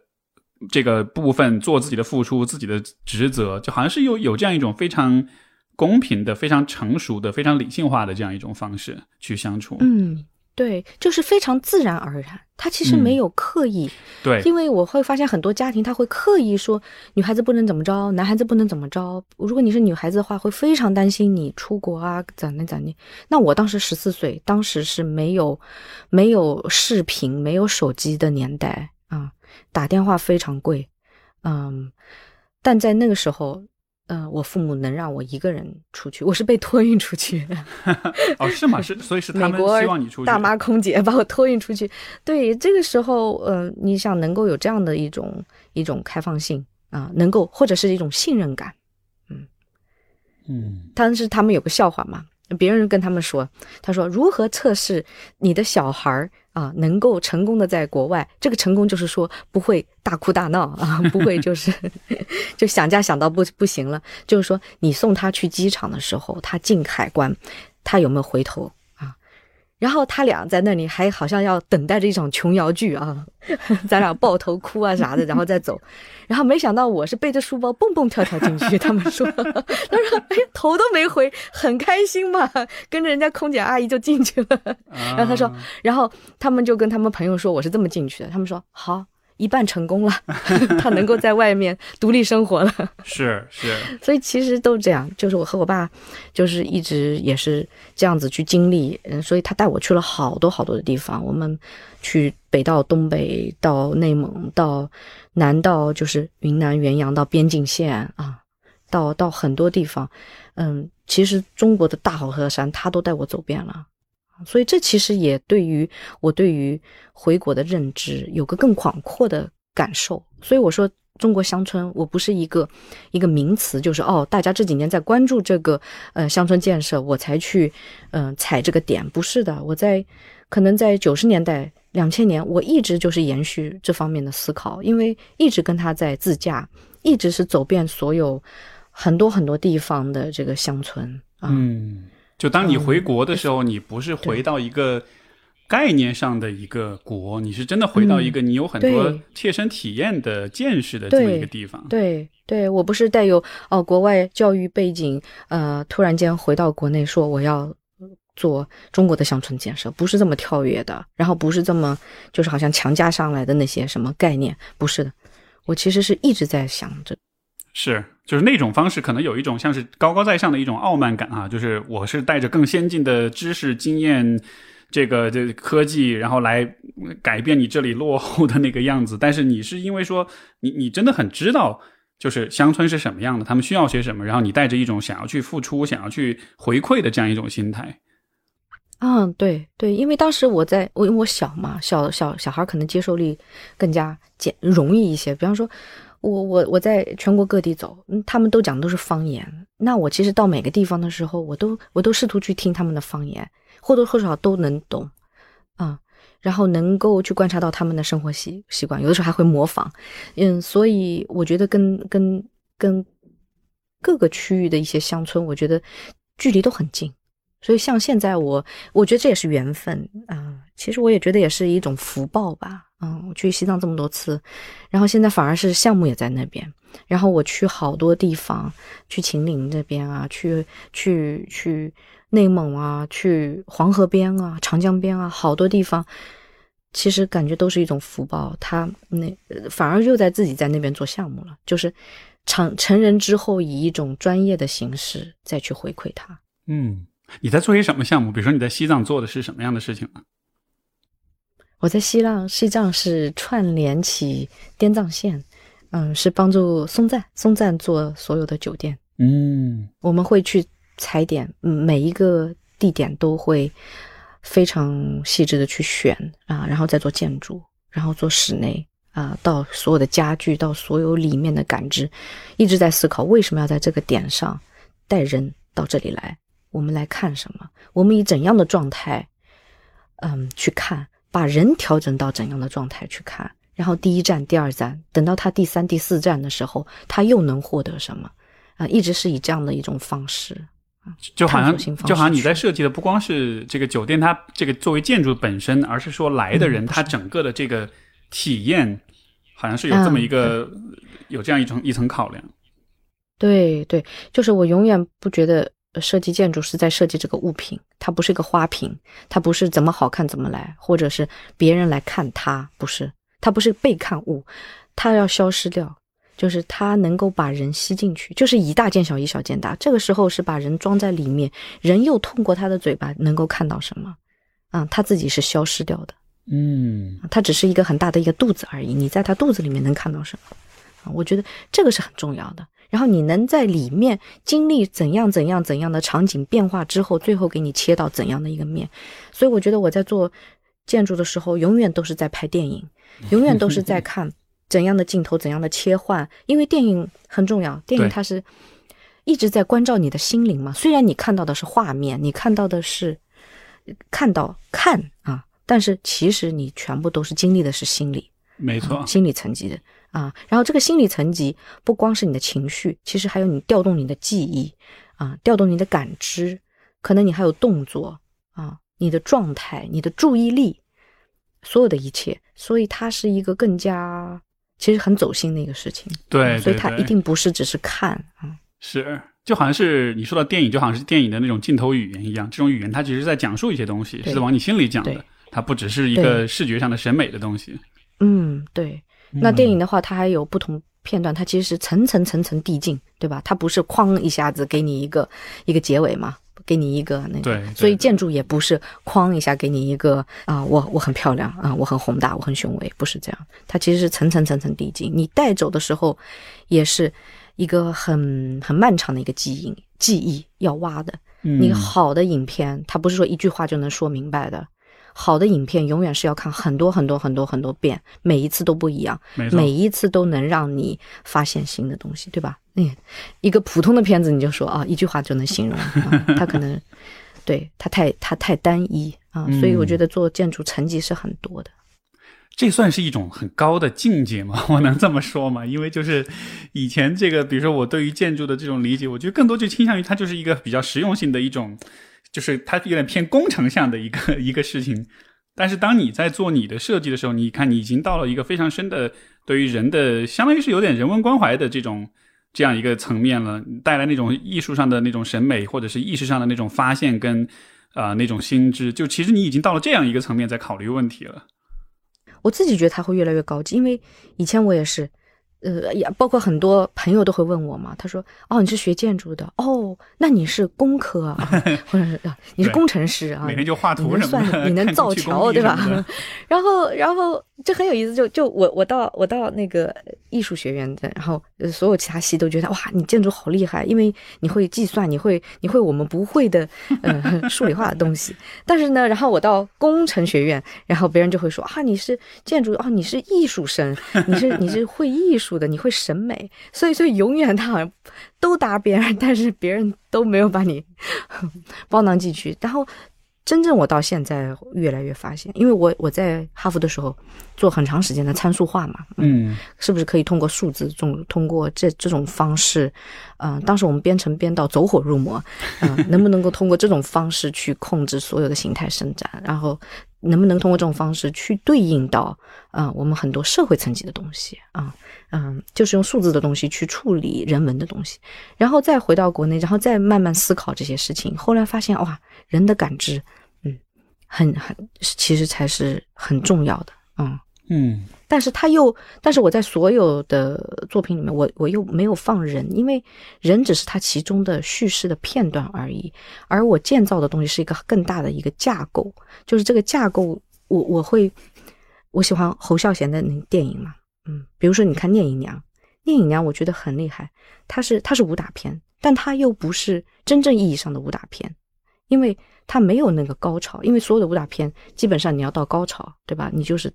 这个部分，做自己的付出，自己的职责，就好像是有有这样一种非常公平的、非常成熟的、非常理性化的这样一种方式去相处。嗯。对，就是非常自然而然，他其实没有刻意。对，因为我会发现很多家庭他会刻意说女孩子不能怎么着，男孩子不能怎么着。如果你是女孩子的话，会非常担心你出国啊，怎的怎的。那我当时十四岁，当时是没有没有视频、没有手机的年代啊，打电话非常贵，嗯，但在那个时候。嗯，我父母能让我一个人出去，我是被托运出去。*laughs* 哦，是吗？是，所以是 *laughs* 他们希望你出去。大妈空姐把我托运出去。对，这个时候，呃，你想能够有这样的一种一种开放性啊，能够或者是一种信任感，嗯嗯。当时他们有个笑话嘛，别人跟他们说，他说如何测试你的小孩儿。啊，能够成功的在国外，这个成功就是说不会大哭大闹啊，不会就是 *laughs* 就想家想到不不行了。就是说，你送他去机场的时候，他进海关，他有没有回头？然后他俩在那里还好像要等待着一场琼瑶剧啊，*laughs* 咱俩抱头哭啊啥的，然后再走。*laughs* 然后没想到我是背着书包蹦蹦跳跳进去，*laughs* 他们说，他说哎头都没回，很开心嘛，跟着人家空姐阿姨就进去了。然后他说，然后他们就跟他们朋友说我是这么进去的，他们说好。一半成功了，*laughs* 他能够在外面独立生活了。是是，所以其实都这样，就是我和我爸，就是一直也是这样子去经历。嗯，所以他带我去了好多好多的地方。我们去北到东北，到内蒙，到南到就是云南元阳到边境线啊，到到很多地方。嗯，其实中国的大好河山，他都带我走遍了。所以这其实也对于我对于回国的认知有个更广阔的感受。所以我说中国乡村，我不是一个一个名词，就是哦，大家这几年在关注这个呃乡村建设，我才去嗯踩这个点，不是的。我在可能在九十年代、两千年，我一直就是延续这方面的思考，因为一直跟他在自驾，一直是走遍所有很多很多地方的这个乡村啊。就当你回国的时候，你不是回到一个概念上的一个国，你是真的回到一个你有很多切身体验的见识的这么一个地方。对，对我不是带有哦国外教育背景，呃，突然间回到国内说我要做中国的乡村建设，不是这么跳跃的，然后不是这么就是好像强加上来的那些什么概念，不是的，我其实是一直在想着。是，就是那种方式，可能有一种像是高高在上的一种傲慢感啊，就是我是带着更先进的知识、经验，这个这科技，然后来改变你这里落后的那个样子。但是你是因为说你你真的很知道，就是乡村是什么样的，他们需要些什么，然后你带着一种想要去付出、想要去回馈的这样一种心态。嗯，对对，因为当时我在我因为我小嘛，小小小孩可能接受力更加简容易一些，比方说。我我我在全国各地走，他们都讲都是方言。那我其实到每个地方的时候，我都我都试图去听他们的方言，或多或少都能懂，啊，然后能够去观察到他们的生活习习惯，有的时候还会模仿。嗯，所以我觉得跟跟跟各个区域的一些乡村，我觉得距离都很近。所以像现在我，我觉得这也是缘分啊。其实我也觉得也是一种福报吧。嗯，我去西藏这么多次，然后现在反而是项目也在那边。然后我去好多地方，去秦岭这边啊，去去去内蒙啊，去黄河边啊，长江边啊，好多地方，其实感觉都是一种福报。他那反而又在自己在那边做项目了，就是成成人之后以一种专业的形式再去回馈他。嗯，你在做些什么项目？比如说你在西藏做的是什么样的事情呢？我在西藏，西藏是串联起滇藏线，嗯，是帮助松赞，松赞做所有的酒店，嗯，我们会去踩点，每一个地点都会非常细致的去选啊，然后再做建筑，然后做室内啊、到所有的家具，到所有里面的感知，一直在思考为什么要在这个点上带人到这里来，我们来看什么，我们以怎样的状态，嗯，去看，把人调整到怎样的状态去看，然后第一站、第二站，等到他第三、第四站的时候，他又能获得什么？啊、一直是以这样的一种方式。就好像就好像你在设计的不光是这个酒店它这个作为建筑本身，而是说来的人嗯他整个的这个体验，好像是有这么一个、有这样一层一层考量。对对，就是我永远不觉得呃设计建筑是在设计这个物品，它不是一个花瓶，它不是怎么好看怎么来，或者是别人来看它，不是，它不是被看物，它要消失掉，就是它能够把人吸进去，就是以大见小，以小见大。这个时候是把人装在里面，人又通过他的嘴巴能够看到什么，啊、他自己是消失掉的。嗯，它只是一个很大的一个肚子而已，你在他肚子里面能看到什么？啊，我觉得这个是很重要的。然后你能在里面经历怎样怎样怎样的场景变化之后，最后给你切到怎样的一个面。所以我觉得我在做建筑的时候，永远都是在拍电影，永远都是在看怎样的镜头、怎样的切换，因为电影很重要，电影它是一直在关照你的心灵嘛。虽然你看到的是画面，你看到的是看到看啊，但是其实你全部都是经历的是心理。没错，心理层级的啊。然后这个心理层级不光是你的情绪，其实还有你调动你的记忆啊，调动你的感知，可能你还有动作啊，你的状态、你的注意力，所有的一切。所以它是一个更加其实很走心的一个事情。对，所以它一定不是只是看啊。是，就好像是你说到电影，就好像是电影的那种镜头语言一样，这种语言它其实是在讲述一些东西，是在往你心里讲的，它不只是一个视觉上的审美的东西。嗯，对。那嗯电影的话，它还有不同片段，它其实是层层层层递进，对吧？它不是哐一下子给你一个一个结尾嘛，给你一个那个。对对所以建筑也不是哐一下给你一个啊、我我很漂亮啊、我很宏大，我很雄伟，不是这样。它其实是层层层层递进，你带走的时候，也是一个很很漫长的一个记忆记忆要挖的。嗯你好的影片，它不是说一句话就能说明白的。好的影片永远是要看很多很多很多很多遍，每一次都不一样，每一次都能让你发现新的东西，对吧？嗯，一个普通的片子你就说啊，一句话就能形容，啊、*laughs* 它可能对它太它太单一啊，所以我觉得做建筑层级是很多的。这算是一种很高的境界吗？*laughs* 我能这么说吗？因为就是以前这个，比如说我对于建筑的这种理解，我觉得更多就倾向于它就是一个比较实用性的一种，就是它有点偏工程向的一个 *laughs* 一个事情。但是当你在做你的设计的时候，你看你已经到了一个非常深的对于人的，相当于是有点人文关怀的这种这样一个层面了，带来那种艺术上的那种审美，或者是意识上的那种发现跟啊、那种心智，就其实你已经到了这样一个层面在考虑问题了。我自己觉得它会越来越高级，因为以前我也是，呃，也包括很多朋友都会问我嘛，他说：“哦，你是学建筑的，哦，那你是工科啊，*laughs* 或者是啊，你是工程师啊，每天就画图什么的，算，你能造桥对吧？然后，然后这很有意思，就就我我到我到那个艺术学院的，然后呃所有其他系都觉得哇，你建筑好厉害，因为你会计算，你会你会我们不会的呃 *laughs* 数理化的东西。但是呢，然后我到工程学院，然后别人就会说啊，你是建筑啊，你是艺术生，你是你是会艺术的，你会审美，所以所以永远他好像都答别人，但是别人都没有把你 *laughs* 包囊进去，然后。真正我到现在越来越发现，因为我我在哈佛的时候做很长时间的参数化嘛，嗯是不是可以通过数字，种通过这这种方式，嗯、当时我们编程编到走火入魔，嗯、能不能够通过这种方式去控制所有的形态伸展，然后能不能通过这种方式去对应到啊、我们很多社会层级的东西啊，嗯、就是用数字的东西去处理人文的东西，然后再回到国内，然后再慢慢思考这些事情，后来发现哇，人的感知，嗯，很很其实才是很重要的，嗯。嗯但是他又，但是我在所有的作品里面，我我又没有放人，因为人只是他其中的叙事的片段而已，而我建造的东西是一个更大的一个架构，就是这个架构，我我会，我喜欢侯孝贤的那电影嘛，嗯，比如说你看《聂隐娘》，《聂隐娘》我觉得很厉害，它是它是武打片，但它又不是真正意义上的武打片，因为它没有那个高潮，因为所有的武打片基本上你要到高潮，对吧？你就是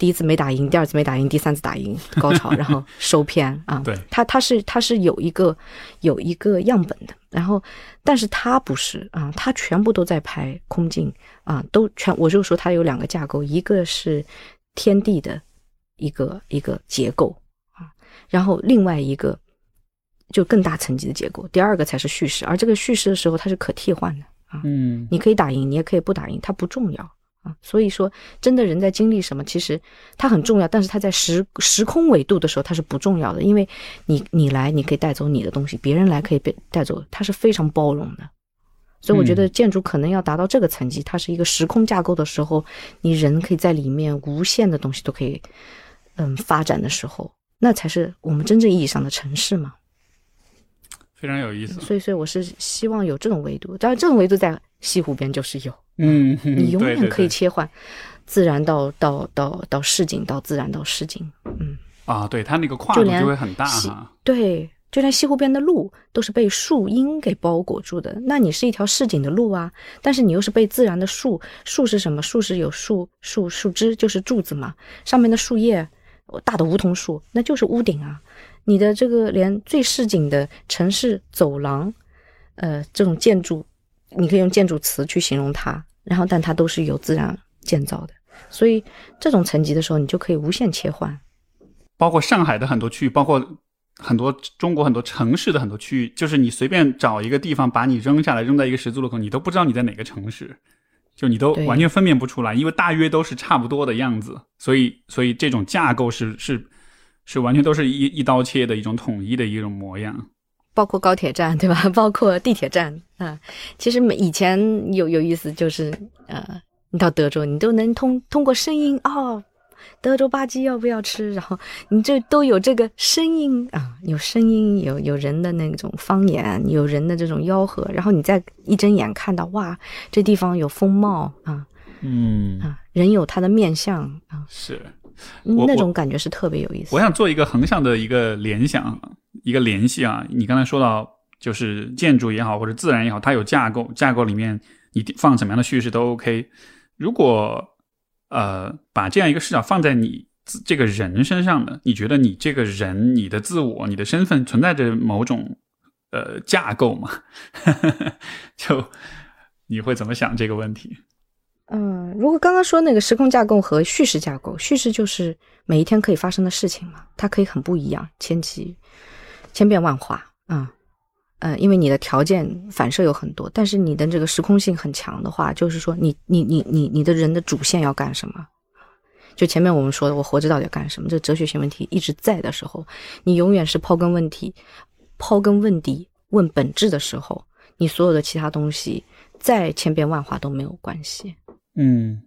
第一次没打赢，第二次没打赢，第三次打赢，*laughs* 高潮，然后收片啊。对，他他是他是有一个有一个样本的，然后但是他不是啊，他全部都在拍空镜啊，都全我就说他有两个架构，一个是天地的一个一个结构啊，然后另外一个就更大层级的结构，第二个才是叙事，而这个叙事的时候它是可替换的啊，嗯，你可以打赢，你也可以不打赢，它不重要。啊，所以说，真的人在经历什么，其实它很重要，但是它在时时空维度的时候，它是不重要的，因为你你来，你可以带走你的东西，别人来可以被带走，它是非常包容的。所以我觉得建筑可能要达到这个层级，它是一个时空架构的时候，你人可以在里面无限的东西都可以，嗯，发展的时候，那才是我们真正意义上的城市嘛。非常有意思。所以，所以我是希望有这种维度，当然这种维度在西湖边就是有。嗯，你永远可以切换，自然到到到到市井，到自然到市井。嗯，啊，对它那个跨度就会很大。对，就连西湖边的路都是被树荫给包裹住的。那你是一条市井的路啊，但是你又是被自然的树，树是什么？树是有树树树枝，就是柱子嘛，上面的树叶，大的梧桐树，那就是屋顶啊。你的这个连最市井的城市走廊，呃，这种建筑，你可以用建筑词去形容它，然后但它都是由自然建造的，所以这种层级的时候，你就可以无限切换。包括上海的很多区域，包括很多中国很多城市的很多区域，就是你随便找一个地方把你扔下来，扔在一个十字路口，你都不知道你在哪个城市，就你都完全分辨不出来，因为大约都是差不多的样子，所以所以这种架构是是是完全都是一一刀切的一种统一的一种模样。包括高铁站，对吧？*laughs* 包括地铁站啊、其实每以前有有意思，就是呃，你到德州，你都能通通过声音哦，德州吧唧要不要吃？然后你这都有这个声音啊，有声音，有有人的那种方言，有人的这种吆喝，然后你再一睁眼看到哇，这地方有风貌啊嗯，啊，人有他的面相啊，是。那种感觉是特别有意思。我想做一个横向的一个联想，一个联系啊。你刚才说到，就是建筑也好，或者自然也好，它有架构，架构里面你放什么样的叙事都 OK。如果呃把这样一个视角放在你这个人身上呢，你觉得你这个人、你的自我、你的身份存在着某种呃架构吗？*laughs* 就你会怎么想这个问题？嗯，如果刚刚说那个时空架构和叙事架构，叙事就是每一天可以发生的事情嘛，它可以很不一样，千奇千变万化啊。呃，因为你的条件反射有很多，但是你的这个时空性很强的话，就是说你你你你你的人的主线要干什么？就前面我们说的，我活着到底要干什么？这哲学性问题一直在的时候，你永远是刨根问底，刨根问底问本质的时候，你所有的其他东西再千变万化都没有关系。嗯，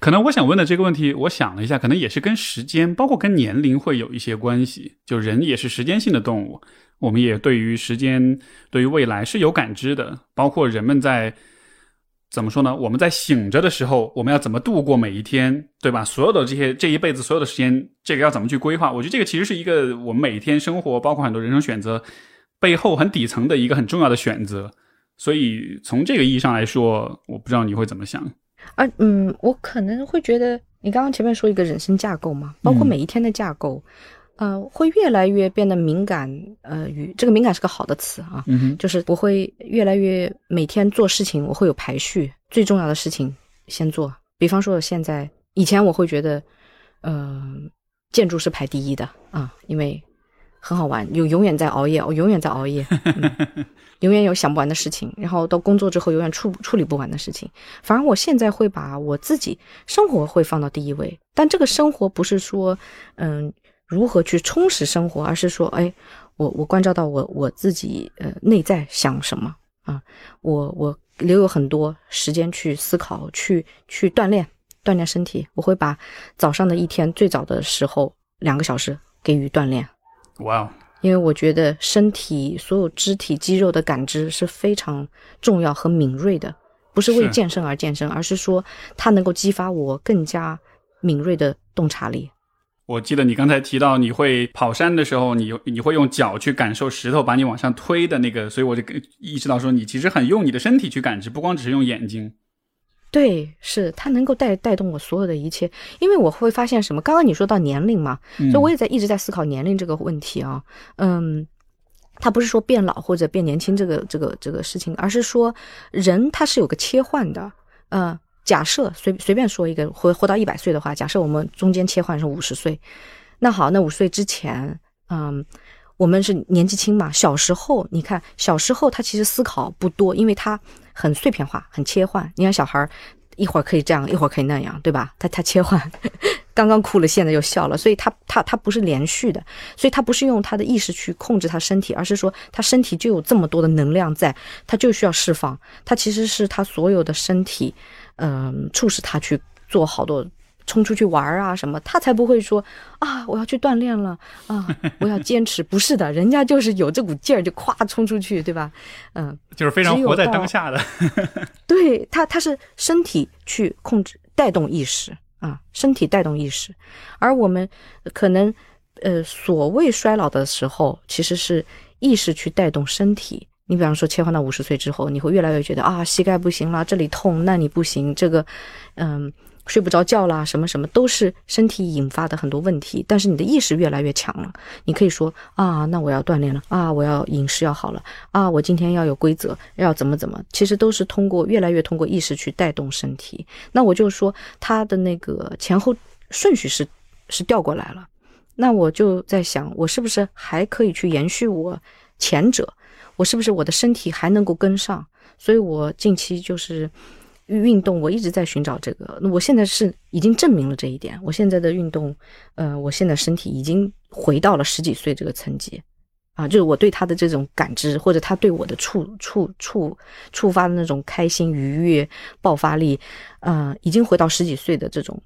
可能我想问的这个问题，我想了一下，可能也是跟时间，包括跟年龄会有一些关系。就人也是时间性的动物，我们也对于时间、对于未来是有感知的。包括人们在怎么说呢？我们在醒着的时候，我们要怎么度过每一天，对吧？所有的这些这一辈子所有的时间，这个要怎么去规划？我觉得这个其实是一个我们每天生活，包括很多人生选择背后很底层的一个很重要的选择。所以从这个意义上来说，我不知道你会怎么想。而嗯，我可能会觉得，你刚刚前面说一个人生架构嘛，包括嗯每一天的架构，呃，会越来越变得敏感，呃，与这个敏感是个好的词啊，嗯，就是我会越来越每天做事情，我会有排序，最重要的事情先做。比方说，现在以前我会觉得，呃，建筑是排第一的啊，因为很好玩，有永远在熬夜，我永远在熬夜，*laughs* 嗯、永远有想不完的事情，然后到工作之后永远处处理不完的事情。反而我现在会把我自己生活会放到第一位，但这个生活不是说，嗯，如何去充实生活，而是说，哎，我我关照到我我自己呃内在想什么啊，我我留有很多时间去思考，去去锻炼锻炼身体。我会把早上的一天最早的时候两个小时给予锻炼。哇哦，因为我觉得身体所有肢体肌肉的感知是非常重要和敏锐的，不是为健身而健身，而是说它能够激发我更加敏锐的洞察力。我记得你刚才提到你会跑山的时候，你你会用脚去感受石头把你往上推的那个，所以我就意识到说，你其实很用你的身体去感知，不光只是用眼睛。对，是它能够带带动我所有的一切，因为我会发现什么？刚刚你说到年龄嘛，所以我也在一直在思考年龄这个问题啊。嗯，它不是说变老或者变年轻这个这个这个事情，而是说人他是有个切换的。呃，假设随随便说一个，活活到一百岁的话，假设我们中间切换是五十岁，那好，那五岁之前，嗯。我们是年纪轻嘛，小时候你看，小时候他其实思考不多，因为他很碎片化，很切换。你看小孩一会儿可以这样，一会儿可以那样，对吧？他他切换，刚刚哭了，现在又笑了，所以他他他不是连续的，所以他不是用他的意识去控制他身体，而是说他身体就有这么多的能量在，他就需要释放。他其实是他所有的身体，嗯，促使他去做好多。冲出去玩啊什么，他才不会说啊，我要去锻炼了啊，*laughs* 我要坚持。不是的，人家就是有这股劲儿，就咵冲出去，对吧？嗯，就是非常活在当下的。*laughs* *laughs* 对他，他是身体去控制、带动意识啊，身体带动意识。而我们可能呃，所谓衰老的时候，其实是意识去带动身体。你比方说，切换到五十岁之后，你会越来越觉得啊，膝盖不行了，这里痛，那你不行，这个嗯。睡不着觉啦，什么什么都是身体引发的很多问题。但是你的意识越来越强了，你可以说啊，那我要锻炼了啊，我要饮食要好了啊，我今天要有规则，要怎么怎么，其实都是通过越来越通过意识去带动身体。那我就说他的那个前后顺序是是调过来了。那我就在想，我是不是还可以去延续我前者？我是不是我的身体还能够跟上？所以我近期就是。运动，我一直在寻找这个。我现在是已经证明了这一点。我现在的运动，呃，我现在身体已经回到了十几岁这个层级，啊，就是我对他的这种感知，或者他对我的触触触触发的那种开心、愉悦、爆发力，呃，已经回到十几岁的这种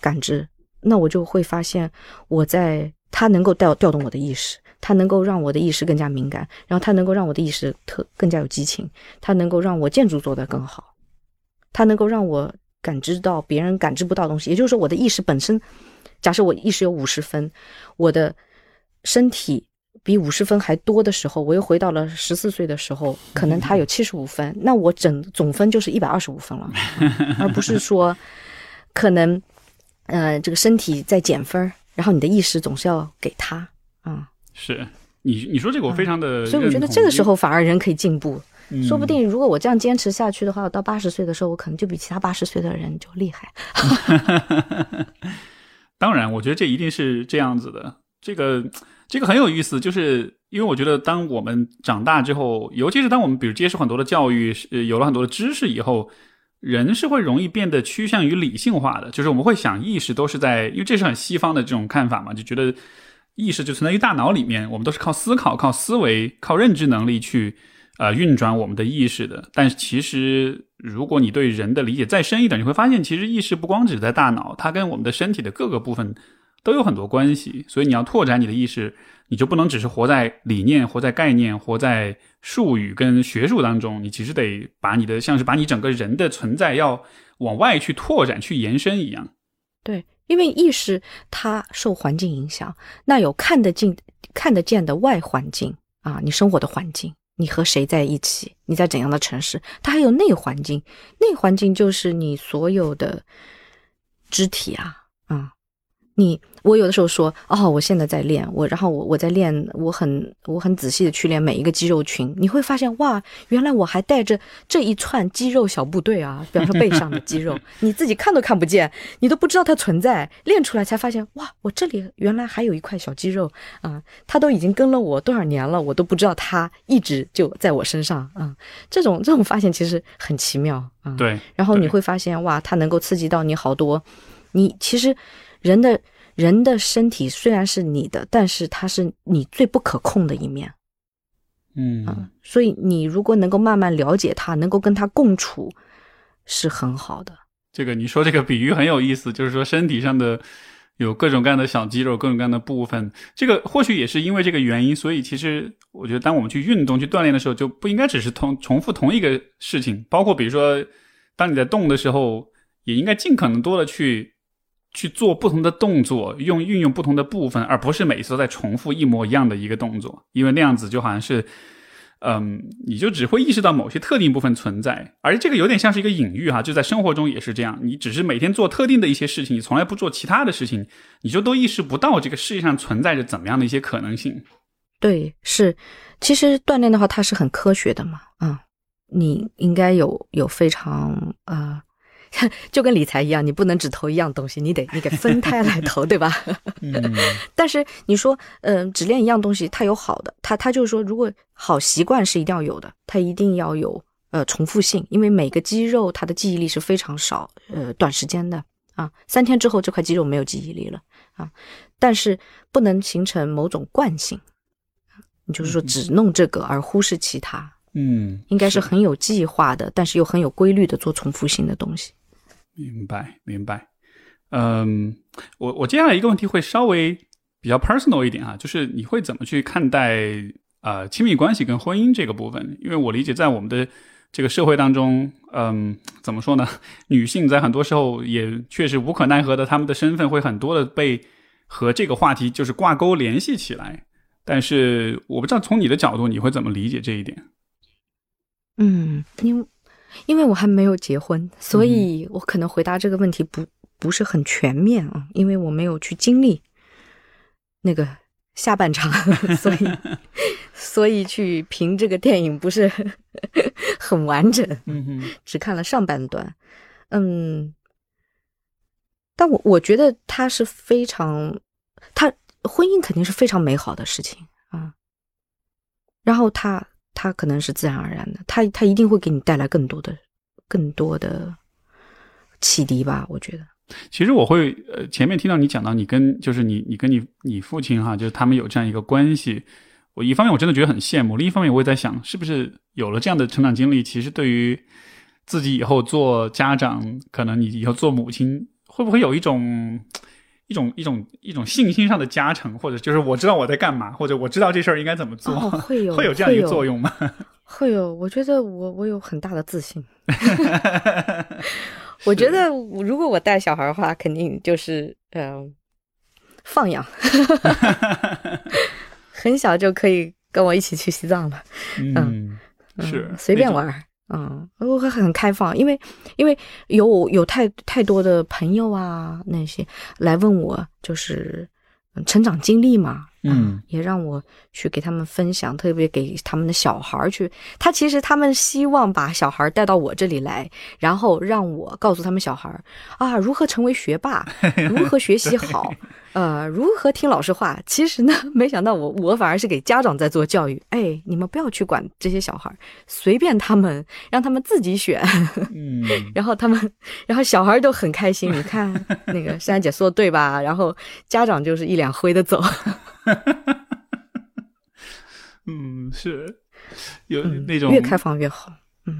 感知。那我就会发现，我在他能够调调动我的意识，他能够让我的意识更加敏感，然后他能够让我的意识特更加有激情，他能够让我建筑做得更好。它能够让我感知到别人感知不到东西，也就是说，我的意识本身，假设我意识有五十分，我的身体比五十分还多的时候，我又回到了十四岁的时候，可能他有七十五分，那我整总分就是一百二十五分了，*laughs* 而不是说可能，呃，这个身体在减分，然后你的意识总是要给他啊。是。你你说这个我非常的，所以我觉得这个时候反而人可以进步。说不定，如果我这样坚持下去的话，我到八十岁的时候，我可能就比其他八十岁的人就厉害。*laughs* 当然，我觉得这一定是这样子的。这个这个很有意思，就是因为我觉得，当我们长大之后，尤其是当我们比如接受很多的教育，呃，有了很多的知识以后，人是会容易变得趋向于理性化的。就是我们会想，意识都是在，因为这是很西方的这种看法嘛，就觉得意识就存在于大脑里面，我们都是靠思考、靠思维、靠认知能力去。呃，运转我们的意识的，但是其实，如果你对人的理解再深一点，你会发现，其实意识不光只在大脑，它跟我们的身体的各个部分都有很多关系。所以你要拓展你的意识，你就不能只是活在理念、活在概念、活在术语跟学术当中，你其实得把你的，像是把你整个人的存在要往外去拓展、去延伸一样。对，因为意识它受环境影响，那有看得见、看得见的外环境啊，你生活的环境。你和谁在一起？你在怎样的城市？它还有内环境，内环境就是你所有的肢体啊，啊，你。我有的时候说，哦，我现在在练我，然后我我在练，我很我很仔细的去练每一个肌肉群。你会发现，哇，原来我还带着这一串肌肉小部队啊！比方说背上的肌肉，*laughs* 你自己看都看不见，你都不知道它存在。练出来才发现，哇，我这里原来还有一块小肌肉啊！它都已经跟了我多少年了，我都不知道它一直就在我身上啊！这种这种发现其实很奇妙啊。对。然后你会发现，哇，它能够刺激到你好多，你其实人的。人的身体虽然是你的，但是它是你最不可控的一面，嗯，所以你如果能够慢慢了解它，能够跟它共处，是很好的。这个你说这个比喻很有意思，就是说身体上的有各种各样的小肌肉，各种各样的部分，这个或许也是因为这个原因，所以其实我觉得，当我们去运动、去锻炼的时候，就不应该只是同重复同一个事情，包括比如说，当你在动的时候，也应该尽可能多的去。去做不同的动作，用运用不同的部分，而不是每次都在重复一模一样的一个动作，因为那样子就好像是，嗯，你就只会意识到某些特定部分存在，而这个有点像是一个隐喻哈，就在生活中也是这样，你只是每天做特定的一些事情，你从来不做其他的事情，你就都意识不到这个世界上存在着怎么样的一些可能性。对，是，其实锻炼的话，它是很科学的嘛，嗯，你应该有有非常呃。*laughs* 就跟理财一样，你不能只投一样东西，你得你给分 *laughs* 开来投，对吧？嗯。*laughs* 但是你说，嗯，只练一样东西，它有好的，它它就是说，如果好习惯是一定要有的，它一定要有呃重复性，因为每个肌肉它的记忆力是非常少，呃，短时间的啊，三天之后这块肌肉没有记忆力了啊。但是不能形成某种惯性，你就是说只弄这个而忽视其他，嗯，应该是很有计划的，但是又很有规律的做重复性的东西。明白，明白。嗯，我我接下来一个问题会稍微比较 personal 一点啊，就是你会怎么去看待呃亲密关系跟婚姻这个部分？因为我理解在我们的这个社会当中，嗯，怎么说呢？女性在很多时候也确实无可奈何的，她们的身份会很多的被和这个话题就是挂钩联系起来。但是我不知道从你的角度，你会怎么理解这一点？嗯，因。因为我还没有结婚，所以我可能回答这个问题不不是很全面啊，因为我没有去经历那个下半场，*laughs* 所以 *laughs* 所以去评这个电影不是 *laughs* 很完整，嗯只看了上半段，嗯，但我我觉得他是非常，他婚姻肯定是非常美好的事情啊，然后他。它可能是自然而然的，它它一定会给你带来更多的、更多的启迪吧？我觉得。其实我会呃，前面听到你讲到你跟就是你你跟你你父亲哈，就是他们有这样一个关系，我一方面我真的觉得很羡慕，另一方面我也在想，是不是有了这样的成长经历，其实对于自己以后做家长，可能你以后做母亲，会不会有一种？一种一种一种信心上的加成，或者就是我知道我在干嘛，或者我知道这事儿应该怎么做，会有 *laughs* 会有这样一个作用吗？*laughs* 会有，我觉得我我有很大的自信。*laughs* 我觉得如果我带小孩的话，肯定就是嗯放养，很小就可以跟我一起去西藏了。嗯，是随便玩。嗯，我会很开放，因为因为有有太太多的朋友啊，那些来问我，就是成长经历嘛，嗯，也让我去给他们分享，特别给他们的小孩去。他其实他们希望把小孩带到我这里来，然后让我告诉他们小孩啊，如何成为学霸，如何学习好。呃，如何听老师话？其实呢，*laughs* 没想到我我反而是给家长在做教育。哎，你们不要去管这些小孩，随便他们，让他们自己选。嗯，*laughs* 然后他们，然后小孩都很开心。你看 *laughs* 那个珊姐说的对吧？然后家长就是一脸灰的走。嗯，是有那种越开放越好。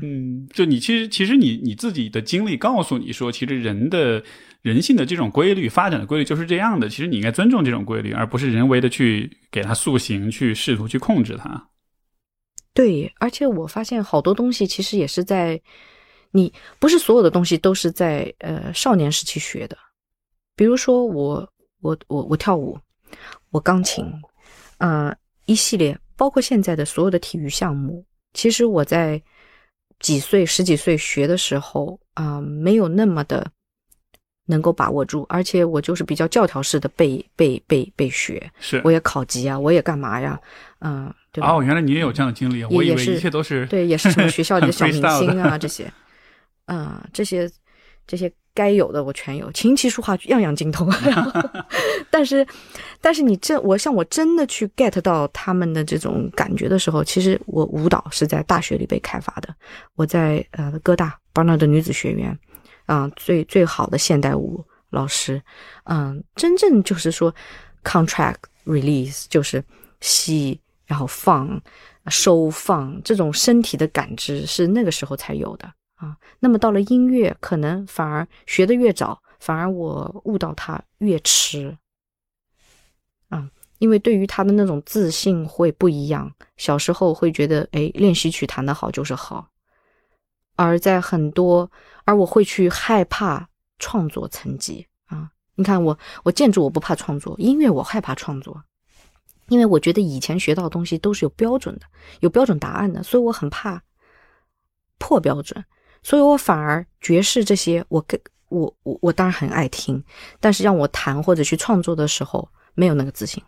嗯，就你其实其实你你自己的经历告诉你说，其实人的。人性的这种规律发展的规律就是这样的，其实你应该尊重这种规律，而不是人为的去给它塑形，去试图去控制它。对，而且我发现好多东西其实也是在你不是所有的东西都是在呃少年时期学的，比如说我我我我跳舞，我钢琴，呃一系列包括现在的所有的体育项目，其实我在几岁十几岁学的时候啊，没有那么的。能够把握住，而且我就是比较教条式的背背背背学，是我也考级啊，我也干嘛呀，嗯，对吧？哦，原来你也有这样的经历，我以为一切都是对，也是什么学校里的小明星啊这些，嗯，这些这些该有的我全有，琴棋书画样样精通。*laughs* *laughs* 但是，但是你这我像我真的去 get 到他们的这种感觉的时候，其实我舞蹈是在大学里被开发的，我在呃哥大 Barnard 女子学院。啊，最最好的现代舞老师，嗯，真正就是说，contract release 就是吸，然后放，收放这种身体的感知是那个时候才有的啊。那么到了音乐，可能反而学的越早，反而我悟到它越迟，啊，因为对于他的那种自信会不一样。小时候会觉得，哎，练习曲弹得好就是好。而在很多，而我会去害怕创作层级啊！你看我，我建筑我不怕创作，音乐我害怕创作，因为我觉得以前学到的东西都是有标准的，有标准答案的，所以我很怕破标准，所以我反而爵士这些，我跟我我我当然很爱听，但是让我弹或者去创作的时候，没有那个自信。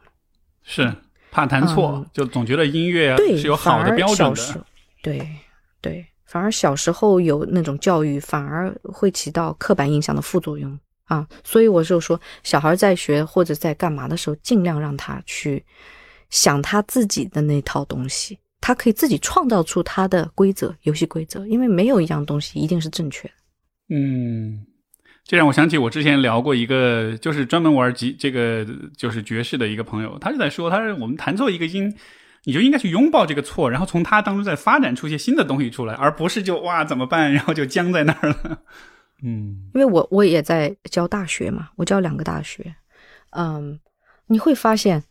是怕弹错，嗯就总觉得音乐啊，是有好的标准的。对对，反而小时候有那种教育，反而会起到刻板印象的副作用啊。所以我就说，小孩在学或者在干嘛的时候，尽量让他去想他自己的那套东西，他可以自己创造出他的规则、游戏规则，因为没有一样东西一定是正确的。嗯，这让我想起我之前聊过一个，就是专门玩吉这个就是爵士的一个朋友，他就在说，他是我们弹错一个音，你就应该去拥抱这个错，然后从它当中再发展出一些新的东西出来，而不是就哇怎么办，然后就僵在那儿了。*laughs* 嗯因为我我也在教大学嘛，我教两个大学，嗯，你会发现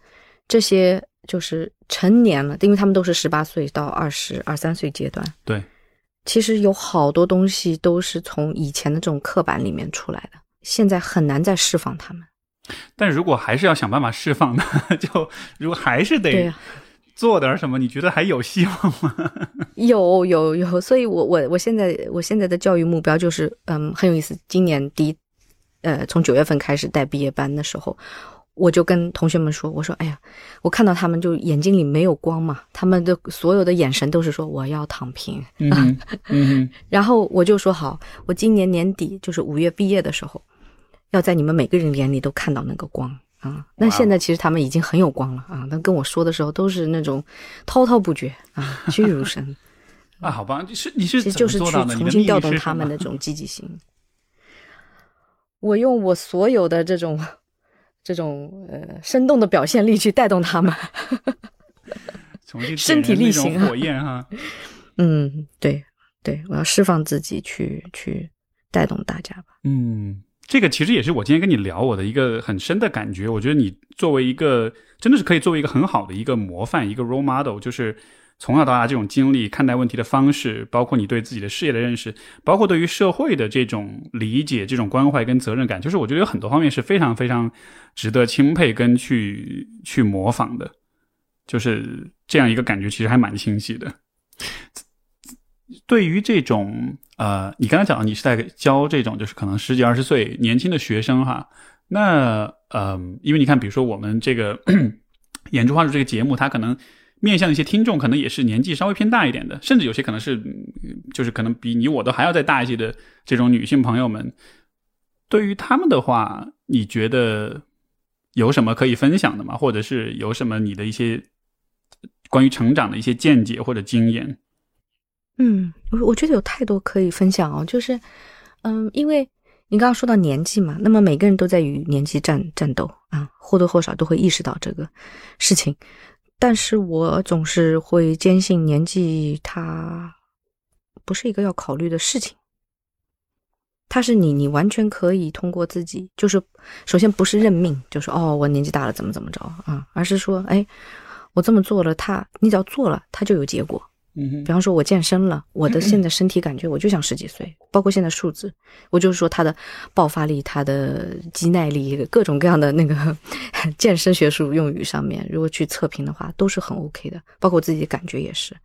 这些就是成年了，因为他们都是十八岁到二十二三岁阶段，对，其实有好多东西都是从以前的这种刻板里面出来的，现在很难再释放他们。但如果还是要想办法释放呢，*laughs* 就如果还是得对呀、做点什么，你觉得还有希望吗？有有有，所以我我我现在我现在的教育目标就是，嗯，很有意思。今年第一，呃，从九月份开始带毕业班的时候，我就跟同学们说，我说，哎呀，我看到他们就眼睛里没有光嘛，他们的所有的眼神都是说我要躺平。嗯 *laughs* 然后我就说好，我今年年底就是五月毕业的时候，要在你们每个人眼里都看到那个光啊。那现在其实他们已经很有光了啊，那跟我说的时候都是那种滔滔不绝啊，栩栩如生。啊，好吧，你是你是其实就是去重新调动他们的这种积极性。我用我所有的这种这种呃生动的表现力去带动他们。*laughs* 重新身体力行啊火焰哈。嗯，对对，我要释放自己去去带动大家吧。嗯，这个其实也是我今天跟你聊我的一个很深的感觉。我觉得你作为一个真的是可以作为一个很好的一个模范，一个 role model，就是从小到大这种经历、看待问题的方式，包括你对自己的事业的认识，包括对于社会的这种理解、这种关怀跟责任感，就是我觉得有很多方面是非常非常值得钦佩跟去去模仿的。就是这样一个感觉，其实还蛮清晰的。对于这种呃，你刚才讲到你是在教这种就是可能十几二十岁年轻的学生哈，那呃，因为你看，比如说我们这个 *coughs* 演出花术这个节目，它可能面向一些听众，可能也是年纪稍微偏大一点的，甚至有些可能是就是可能比你我都还要再大一些的这种女性朋友们。对于他们的话，你觉得有什么可以分享的吗？或者是有什么你的一些关于成长的一些见解或者经验？嗯，我我觉得有太多可以分享哦，就是，嗯，因为你刚刚说到年纪嘛，那么每个人都在与年纪战战斗啊，或多或少都会意识到这个事情，但是我总是会坚信年纪它不是一个要考虑的事情，它是你你完全可以通过自己，就是首先不是认命，就是哦我年纪大了怎么怎么着啊，而是说哎我这么做了，它你只要做了，它就有结果。嗯比方说，我健身了，我的现 *clears throat* 在身体感觉我就像十几岁，包括现在数字，我就是说他的爆发力、他的肌耐力，各种各样的那个 *laughs* 健身学术用语上面，如果去测评的话，都是很 OK 的。包括我自己的感觉也是，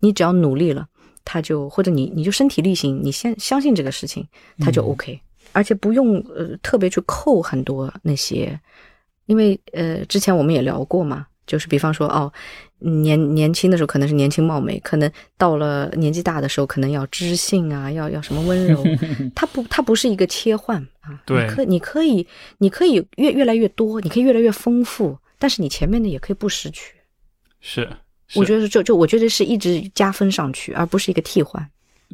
你只要努力了，他就或者你你就身体力行，你先相信这个事情，他就 OK，、而且不用呃特别去扣很多那些，因为呃之前我们也聊过嘛，就是比方说哦。年年轻的时候可能是年轻貌美，可能到了年纪大的时候，可能要知性啊，要要什么温柔，*laughs* 它不它不是一个切换啊，对你可你可以你可以越越来越多，你可以越来越丰富，但是你前面的也可以不失去。是，是我觉得就就我觉得是一直加分上去，而不是一个替换。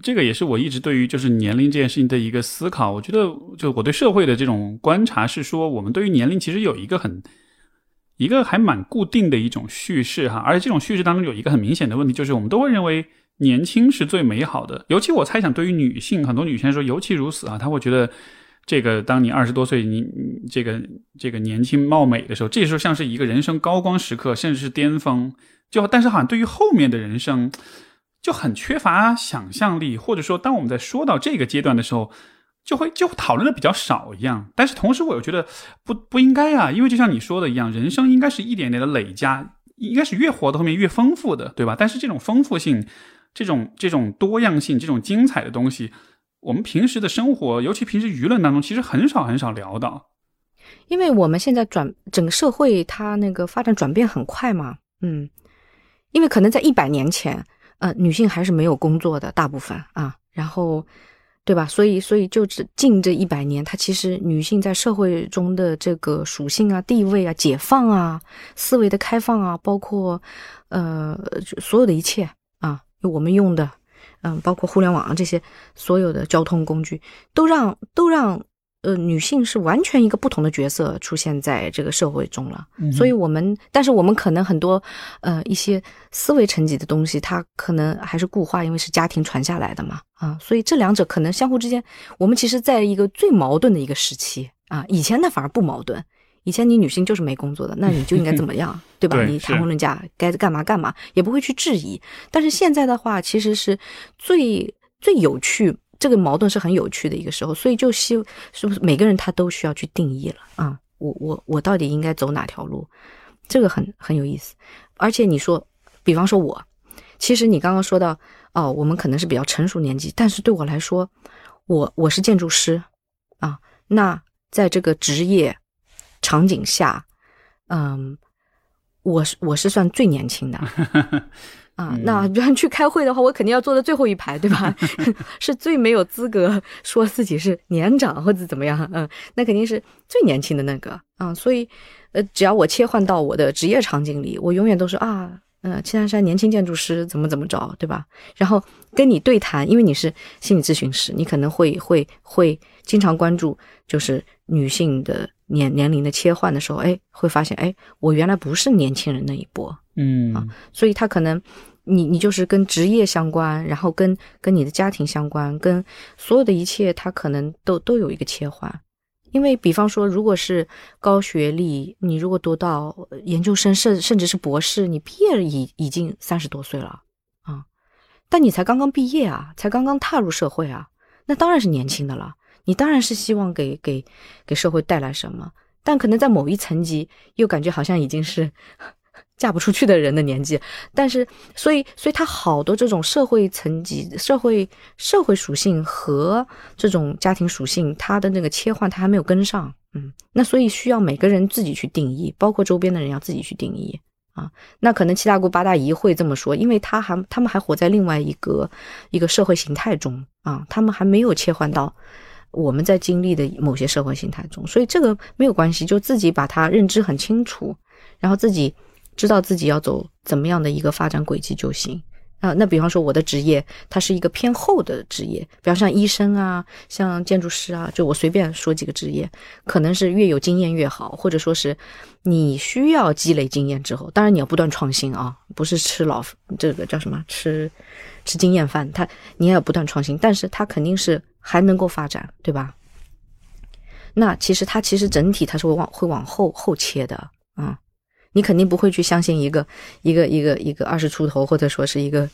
这个也是我一直对于就是年龄这件事情的一个思考。我觉得，就我对社会的这种观察是说，我们对于年龄其实有一个很一个还蛮固定的一种叙事哈，而且这种叙事当中有一个很明显的问题，就是我们都会认为年轻是最美好的。尤其我猜想，对于女性，很多女性来说尤其如此啊，她会觉得这个当你二十多岁，你这个这个年轻貌美的时候，这时候像是一个人生高光时刻，甚至是巅峰。就但是好像对于后面的人生。就很缺乏想象力，或者说，当我们在说到这个阶段的时候，就会就讨论的比较少一样。但是同时，我又觉得不不应该啊，因为就像你说的一样，人生应该是一点点的累加，应该是越活到后面越丰富的，对吧？但是这种丰富性、这种这种多样性、这种精彩的东西，我们平时的生活，尤其平时舆论当中，其实很少很少聊到。因为我们现在转整个社会，它那个发展转变很快嘛，嗯，因为可能在一百年前，呃，女性还是没有工作的，大部分啊，然后，对吧？所以，所以就只近这一百年，它其实女性在社会中的这个属性啊、地位啊、解放啊、思维的开放啊，包括呃所有的一切啊，我们用的，嗯，包括互联网啊这些所有的交通工具，都让都让。呃，女性是完全一个不同的角色出现在这个社会中了，所以我们，但是我们可能很多，呃，一些思维层级的东西，它可能还是固化，因为是家庭传下来的嘛，啊，所以这两者可能相互之间，我们其实在一个最矛盾的一个时期啊，以前呢反而不矛盾，以前你女性就是没工作的，那你就应该怎么样，对吧？*laughs* 你谈婚论嫁该干嘛干嘛，也不会去质疑，但是现在的话，其实是最最有趣。这个矛盾是很有趣的一个时候，所以就希是不是每个人他都需要去定义了啊？我我我到底应该走哪条路？这个很很有意思。而且你说，比方说我，其实你刚刚说到哦，我们可能是比较成熟年纪，但是对我来说，我我是建筑师啊。那在这个职业场景下，嗯，我是我是算最年轻的。*laughs* 啊，那比 *laughs* 方去开会的话，我肯定要坐在最后一排，对吧？*laughs* *laughs* 是最没有资格说自己是年长或者怎么样，嗯，那肯定是最年轻的那个啊。所以，呃，只要我切换到我的职业场景里，我永远都是啊，嗯，七三山年轻建筑师怎么怎么着，对吧？然后跟你对谈，因为你是心理咨询师，你可能会会会经常关注，就是女性的年年龄的切换的时候，哎，会发现，哎，我原来不是年轻人那一波，嗯啊，所以他可能。你你就是跟职业相关，然后跟跟你的家庭相关，跟所有的一切，他可能都都有一个切换。因为比方说，如果是高学历，你如果读到研究生，甚甚至是博士，你毕业已已经三十多岁了啊，但你才刚刚毕业啊，才刚刚踏入社会啊，那当然是年轻的了。你当然是希望给给给社会带来什么，但可能在某一层级，又感觉好像已经是。*laughs* 嫁不出去的人的年纪，但是，所以，所以他好多这种社会层级、社会社会属性和这种家庭属性，他的那个切换，他还没有跟上，嗯，那所以需要每个人自己去定义，包括周边的人要自己去定义啊。那可能七大姑八大姨会这么说，因为他还他们还活在另外一个一个社会形态中啊，他们还没有切换到我们在经历的某些社会形态中，所以这个没有关系，就自己把它认知很清楚，然后自己。知道自己要走怎么样的一个发展轨迹就行啊。那比方说我的职业，它是一个偏后的职业，比方像医生啊，像建筑师啊，就我随便说几个职业，可能是越有经验越好，或者说是你需要积累经验之后，当然你要不断创新啊，不是吃老这个叫什么吃吃经验饭，他你也要不断创新，但是他肯定是还能够发展，对吧？那其实它其实整体它是会往会往后后切的啊。你肯定不会去相信一个一个一个一个二十出头或者说是一个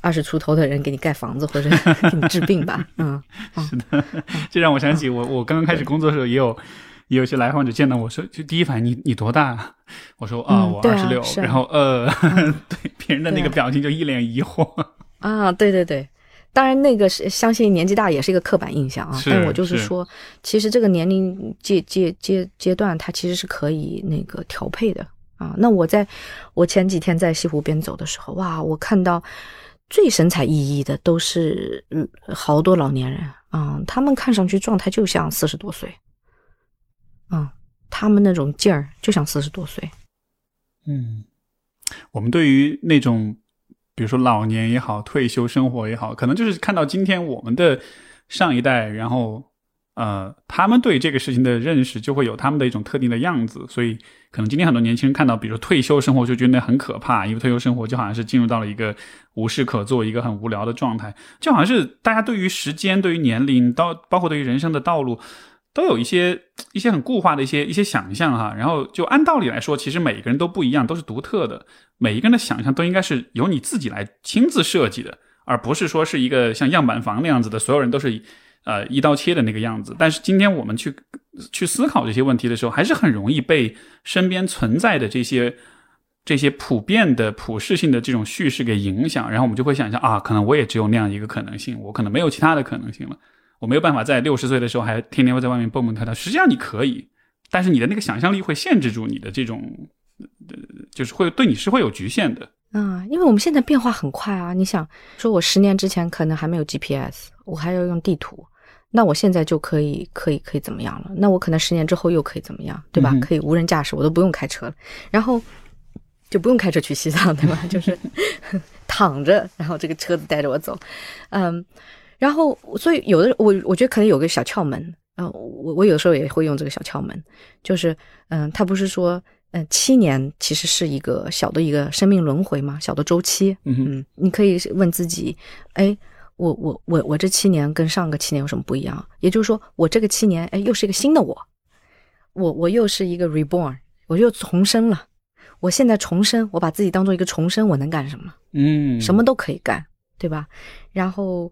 二十出头的人给你盖房子或者 *laughs* 给你治病吧？嗯，是的，这让我想起我我刚刚开始工作的时候，也有也有些来访者见到我说，就第一反应你你多大？我说啊，我二十六。然后呃，*laughs* 对别人的那个表情就一脸疑惑啊，对对对，当然那个是相信年纪大也是一个刻板印象啊，但我就是说，其实这个年龄阶阶阶阶段，它其实是可以那个调配的。啊，那我在我前几天在西湖边走的时候，哇，我看到最神采奕奕的都是嗯好多老年人啊，他们看上去状态就像四十多岁，嗯，他们那种劲儿就像四十多岁。嗯，我们对于那种比如说老年也好，退休生活也好，可能就是看到今天我们的上一代，然后。呃，他们对这个事情的认识就会有他们的一种特定的样子，所以可能今天很多年轻人看到，比如说退休生活就觉得很可怕，因为退休生活就好像是进入到了一个无事可做、一个很无聊的状态，就好像是大家对于时间、对于年龄，到包括对于人生的道路，都有一些一些很固化的一些一些想象哈。然后就按道理来说，其实每个人都不一样，都是独特的，每一个人的想象都应该是由你自己来亲自设计的，而不是说是一个像样板房那样子的，所有人都是。呃，一刀切的那个样子，但是今天我们去去思考这些问题的时候，还是很容易被身边存在的这些这些普遍的、普世性的这种叙事给影响，然后我们就会想象啊，可能我也只有那样一个可能性，我可能没有其他的可能性了，我没有办法在六十岁的时候还天天会在外面蹦蹦跳跳。实际上你可以，但是你的那个想象力会限制住你的这种，呃，就是会对你是会有局限的。嗯，因为我们现在变化很快啊！你想说，我十年之前可能还没有 GPS，我还要用地图，那我现在就可以可以可以怎么样了？那我可能十年之后又可以怎么样，对吧？可以无人驾驶，我都不用开车了，然后就不用开车去西藏，对吧？就是 *laughs* 躺着，然后这个车子带着我走，嗯，然后所以有的我我觉得可能有个小窍门，啊，我我有时候也会用这个小窍门，就是嗯，他不是说。嗯，七年其实是一个小的一个生命轮回嘛，小的周期。嗯，你可以问自己，哎，我我我我这七年跟上个七年有什么不一样？也就是说，我这个七年，哎，又是一个新的我，我我又是一个 reborn，我又重生了。我现在重生，我把自己当做一个重生，我能干什么？嗯，什么都可以干，对吧？然后，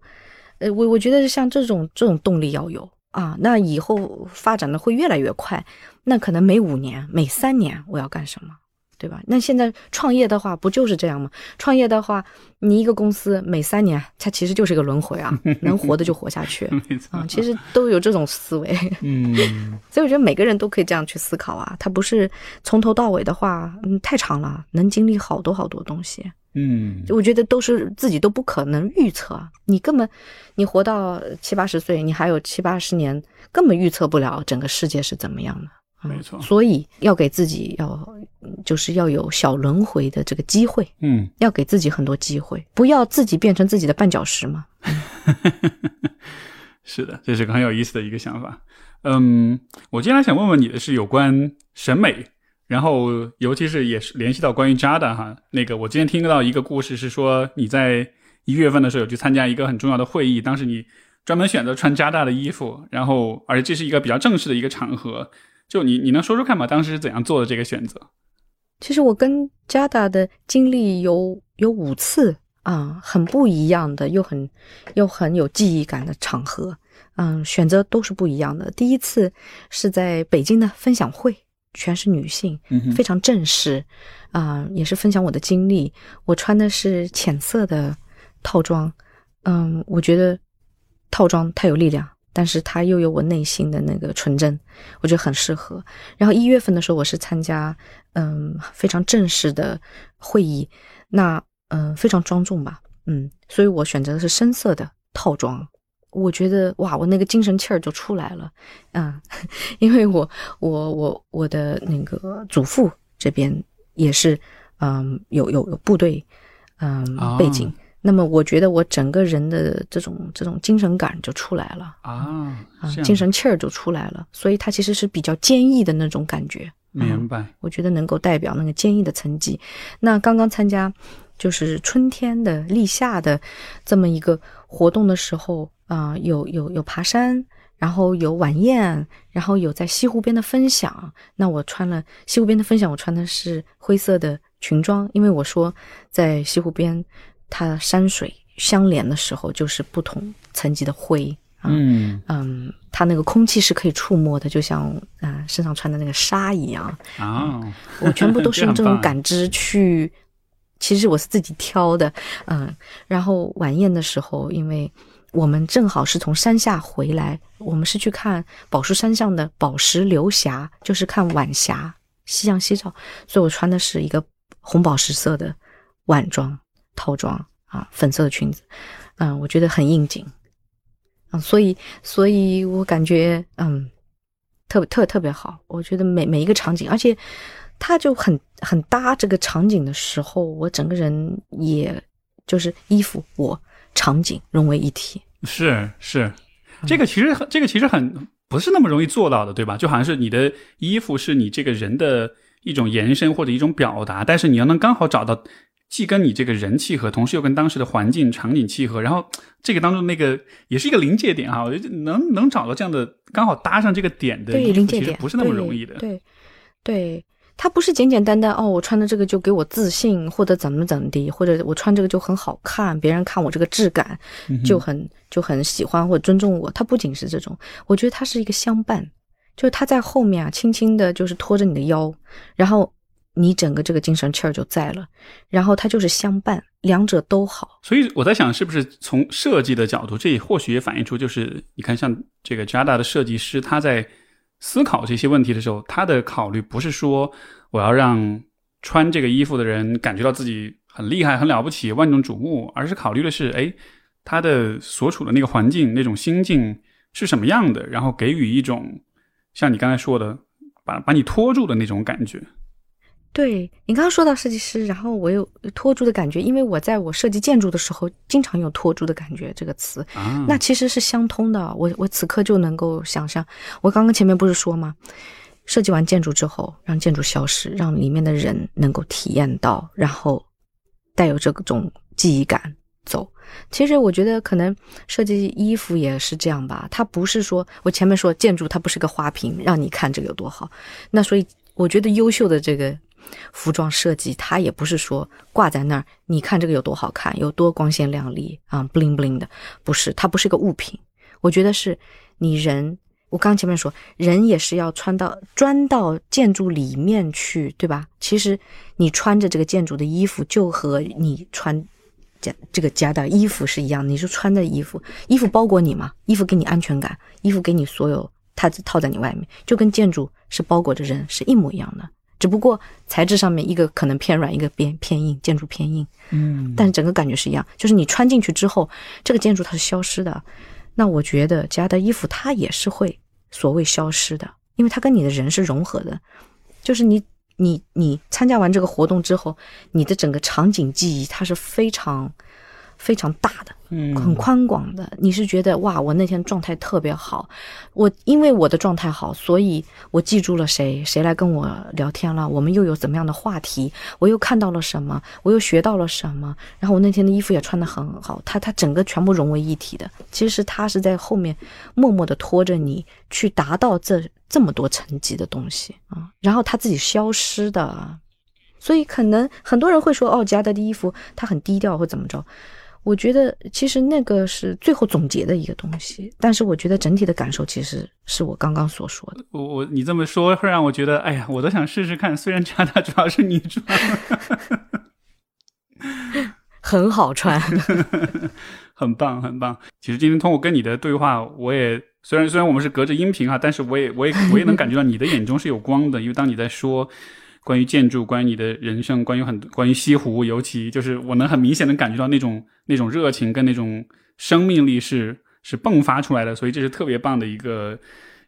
呃，我我觉得像这种这种动力要有。啊，那以后发展的会越来越快，那可能每五年、每三年我要干什么，对吧？那现在创业的话，不就是这样吗？创业的话，你一个公司每三年，它其实就是一个轮回啊，*laughs* 能活的就活下去，啊，其实都有这种思维，嗯，*laughs* 所以我觉得每个人都可以这样去思考啊，它不是从头到尾的话，嗯，太长了，能经历好多好多东西。嗯，我觉得都是自己都不可能预测，你根本，你活到七八十岁，你还有七八十年，根本预测不了整个世界是怎么样的。没错，所以要给自己要，就是要有小轮回的这个机会。嗯，要给自己很多机会，不要自己变成自己的绊脚石嘛。*laughs* 是的，这是个很有意思的一个想法。嗯，我接下来想问问你的是有关审美。然后，尤其是也是联系到关于扎的哈，那个我之前听到一个故事是说，你在一月份的时候有去参加一个很重要的会议，当时你专门选择穿加大的衣服，然后而且这是一个比较正式的一个场合，就你你能说说看吗？当时是怎样做的这个选择？其实我跟加大的经历有有五次啊，很不一样的，又很又很有记忆感的场合，嗯，选择都是不一样的。第一次是在北京的分享会。全是女性，非常正式，啊，也是分享我的经历。我穿的是浅色的套装，嗯，我觉得套装太有力量，但是它又有我内心的那个纯真，我觉得很适合。然后一月份的时候，我是参加嗯非常正式的会议，那嗯非常庄重吧，嗯，所以我选择的是深色的套装。我觉得哇，我那个精神气儿就出来了，嗯，*laughs* 因为我我我我的那个祖父这边也是，嗯，有有有部队，嗯，背景，那么我觉得我整个人的这种这种精神感就出来了啊，啊，精神气儿就出来了，所以它其实是比较坚毅的那种感觉，明白？我觉得能够代表那个坚毅的层级。那刚刚参加就是春天的立夏的这么一个活动的时候。啊，有有有爬山，然后有晚宴，然后有在西湖边的分享。那我穿了西湖边的分享，我穿的是灰色的裙装，因为我说在西湖边，它山水相连的时候，就是不同层级的灰。嗯嗯，它那个空气是可以触摸的，就像啊身上穿的那个纱一样啊。我全部都是用 *laughs* 这种感知去，其实我是自己挑的。嗯，然后晚宴的时候，因为。我们正好是从山下回来，我们是去看宝树山上的宝石流霞，就是看晚霞，夕阳西照。所以我穿的是一个红宝石色的晚装套装啊，粉色的裙子，嗯，我觉得很应景，嗯，所以，所以我感觉嗯，特别特特别好。我觉得每每一个场景，而且它就很很搭这个场景的时候，我整个人也就是衣服我。场景融为一体，是是，这个其实这个其实很不是那么容易做到的，对吧？就好像是你的衣服是你这个人的一种延伸或者一种表达，但是你要能刚好找到既跟你这个人契合，同时又跟当时的环境场景契合，然后这个当中那个也是一个临界点啊，我觉得能能找到这样的刚好搭上这个点的，对临界点不是那么容易的，对对。它不是简简单单哦，我穿的这个就给我自信，或者怎么怎么地，或者我穿这个就很好看，别人看我这个质感就很就很喜欢或者尊重我。它不仅是这种，我觉得它是一个相伴，就是它在后面啊，轻轻的，就是拖着你的腰，然后你整个这个精神气儿就在了，然后它就是相伴，两者都好。所以我在想，是不是从设计的角度，这也或许也反映出，就是你看，像这个 Jada 的设计师，他在思考这些问题的时候，他的考虑不是说我要让穿这个衣服的人感觉到自己很厉害、很了不起、万众瞩目，而是考虑的是，哎，他的所处的那个环境、那种心境是什么样的，然后给予一种像你刚才说的，把把你拖住的那种感觉。对你刚刚说到设计师，然后我有拖住的感觉，因为我在我设计建筑的时候，经常有拖住的感觉这个词，那其实是相通的。我我此刻就能够想象，我刚刚前面不是说吗？设计完建筑之后，让建筑消失，让里面的人能够体验到，然后带有这种记忆感走。其实我觉得可能设计衣服也是这样吧，它不是说我前面说建筑它不是个花瓶，让你看这个有多好。那所以我觉得优秀的这个。服装设计，它也不是说挂在那儿，你看这个有多好看，有多光鲜亮丽啊，bling bling 的，不是，它不是一个物品。我觉得是你人，我刚前面说，人也是要穿到钻到建筑里面去，对吧？其实你穿着这个建筑的衣服，就和你穿加这个加的衣服是一样，你是穿的衣服，衣服包裹你嘛，衣服给你安全感，衣服给你所有，它套在你外面，就跟建筑是包裹着人是一模一样的。只不过材质上面一个可能偏软，一个偏偏硬，建筑偏硬，嗯，但是整个感觉是一样，就是你穿进去之后，这个建筑它是消失的。那我觉得家的衣服它也是会所谓消失的，因为它跟你的人是融合的，就是你你你参加完这个活动之后，你的整个场景记忆它是非常。非常大的，嗯，很宽广的。你是觉得哇，我那天状态特别好，我因为我的状态好，所以我记住了谁，谁来跟我聊天了，我们又有怎么样的话题，我又看到了什么，我又学到了什么。然后我那天的衣服也穿得很好，它它整个全部融为一体的。其实它是在后面默默的拖着你去达到这这么多层级的东西啊，然后它自己消失的。所以可能很多人会说，哦，加德的衣服它很低调或怎么着。我觉得其实那个是最后总结的一个东西，但是我觉得整体的感受其实是我刚刚所说的。我我你这么说会让我觉得，哎呀，我都想试试看。虽然加拿大主要是你穿，很好穿，*laughs* 很棒很棒。其实今天通过跟你的对话，我也虽然虽然我们是隔着音频啊，但是我也我也我也能感觉到你的眼中是有光的，因为当你在说。关于建筑，关于你的人生，关于很多，关于西湖，尤其就是我能很明显的感觉到那种那种热情跟那种生命力是是迸发出来的，所以这是特别棒的一个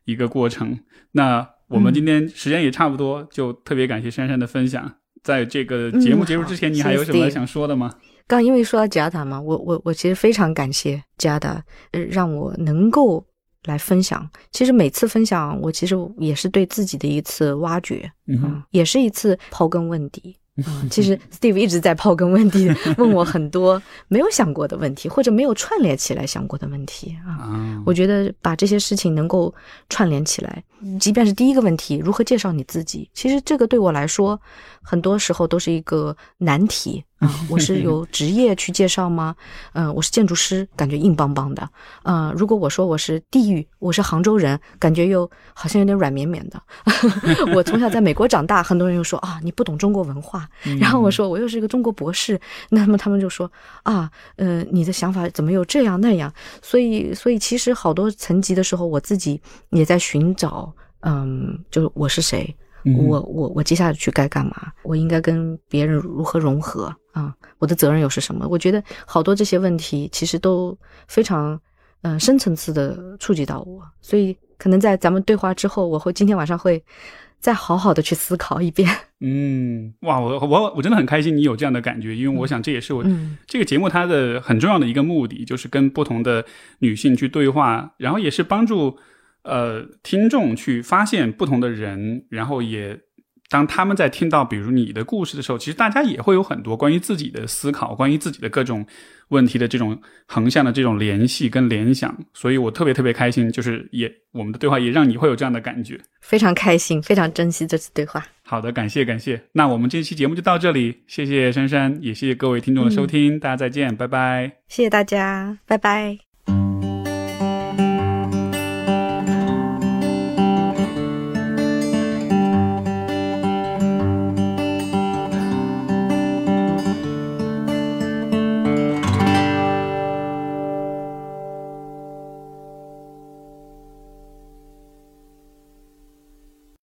一个过程。那我们今天时间也差不多，就特别感谢珊珊的分享。在这个节目结束之前，你还有什么想说的吗？刚因为说到贾达嘛，我我我其实非常感谢贾达，呃，让我能够。来分享，其实每次分享，我其实也是对自己的一次挖掘，嗯，也是一次刨根问底。嗯其实 *laughs* Steve 一直在刨根问底，问我很多没有想过的问题，或者没有串联起来想过的问题啊。我觉得把这些事情能够串联起来，即便是第一个问题，如何介绍你自己，其实这个对我来说，很多时候都是一个难题。啊，我是 *laughs* 有职业去介绍吗？嗯，我是建筑师，感觉硬邦邦的。嗯，如果我说我是地域，我是杭州人，感觉又好像有点软绵绵的。*laughs* *laughs* 我从小在美国长大，很多人又说啊，你不懂中国文化。然后我说我又是一个中国博士，那么他们就说啊，呃，你的想法怎么又这样那样？所以，所以其实好多层级的时候，我自己也在寻找，嗯，就是我是谁。我我我接下来去该干嘛？我应该跟别人如何融合啊？我的责任又是什么？我觉得好多这些问题其实都非常嗯深层次的触及到我，所以可能在咱们对话之后，我会今天晚上会再好好的去思考一遍。*laughs* 嗯，哇，我我我真的很开心你有这样的感觉，因为我想这也是我这个节目它的很重要的一个目的，就是跟不同的女性去对话，然后也是帮助。呃，听众去发现不同的人，然后也当他们在听到比如你的故事的时候，其实大家也会有很多关于自己的思考，关于自己的各种问题的这种横向的这种联系跟联想。所以我特别特别开心，就是也我们的对话也让你会有这样的感觉，非常开心，非常珍惜这次对话。好的，感谢感谢。那我们这期节目就到这里，谢谢珊珊，也谢谢各位听众的收听，大家再见，拜拜。谢谢大家，拜拜。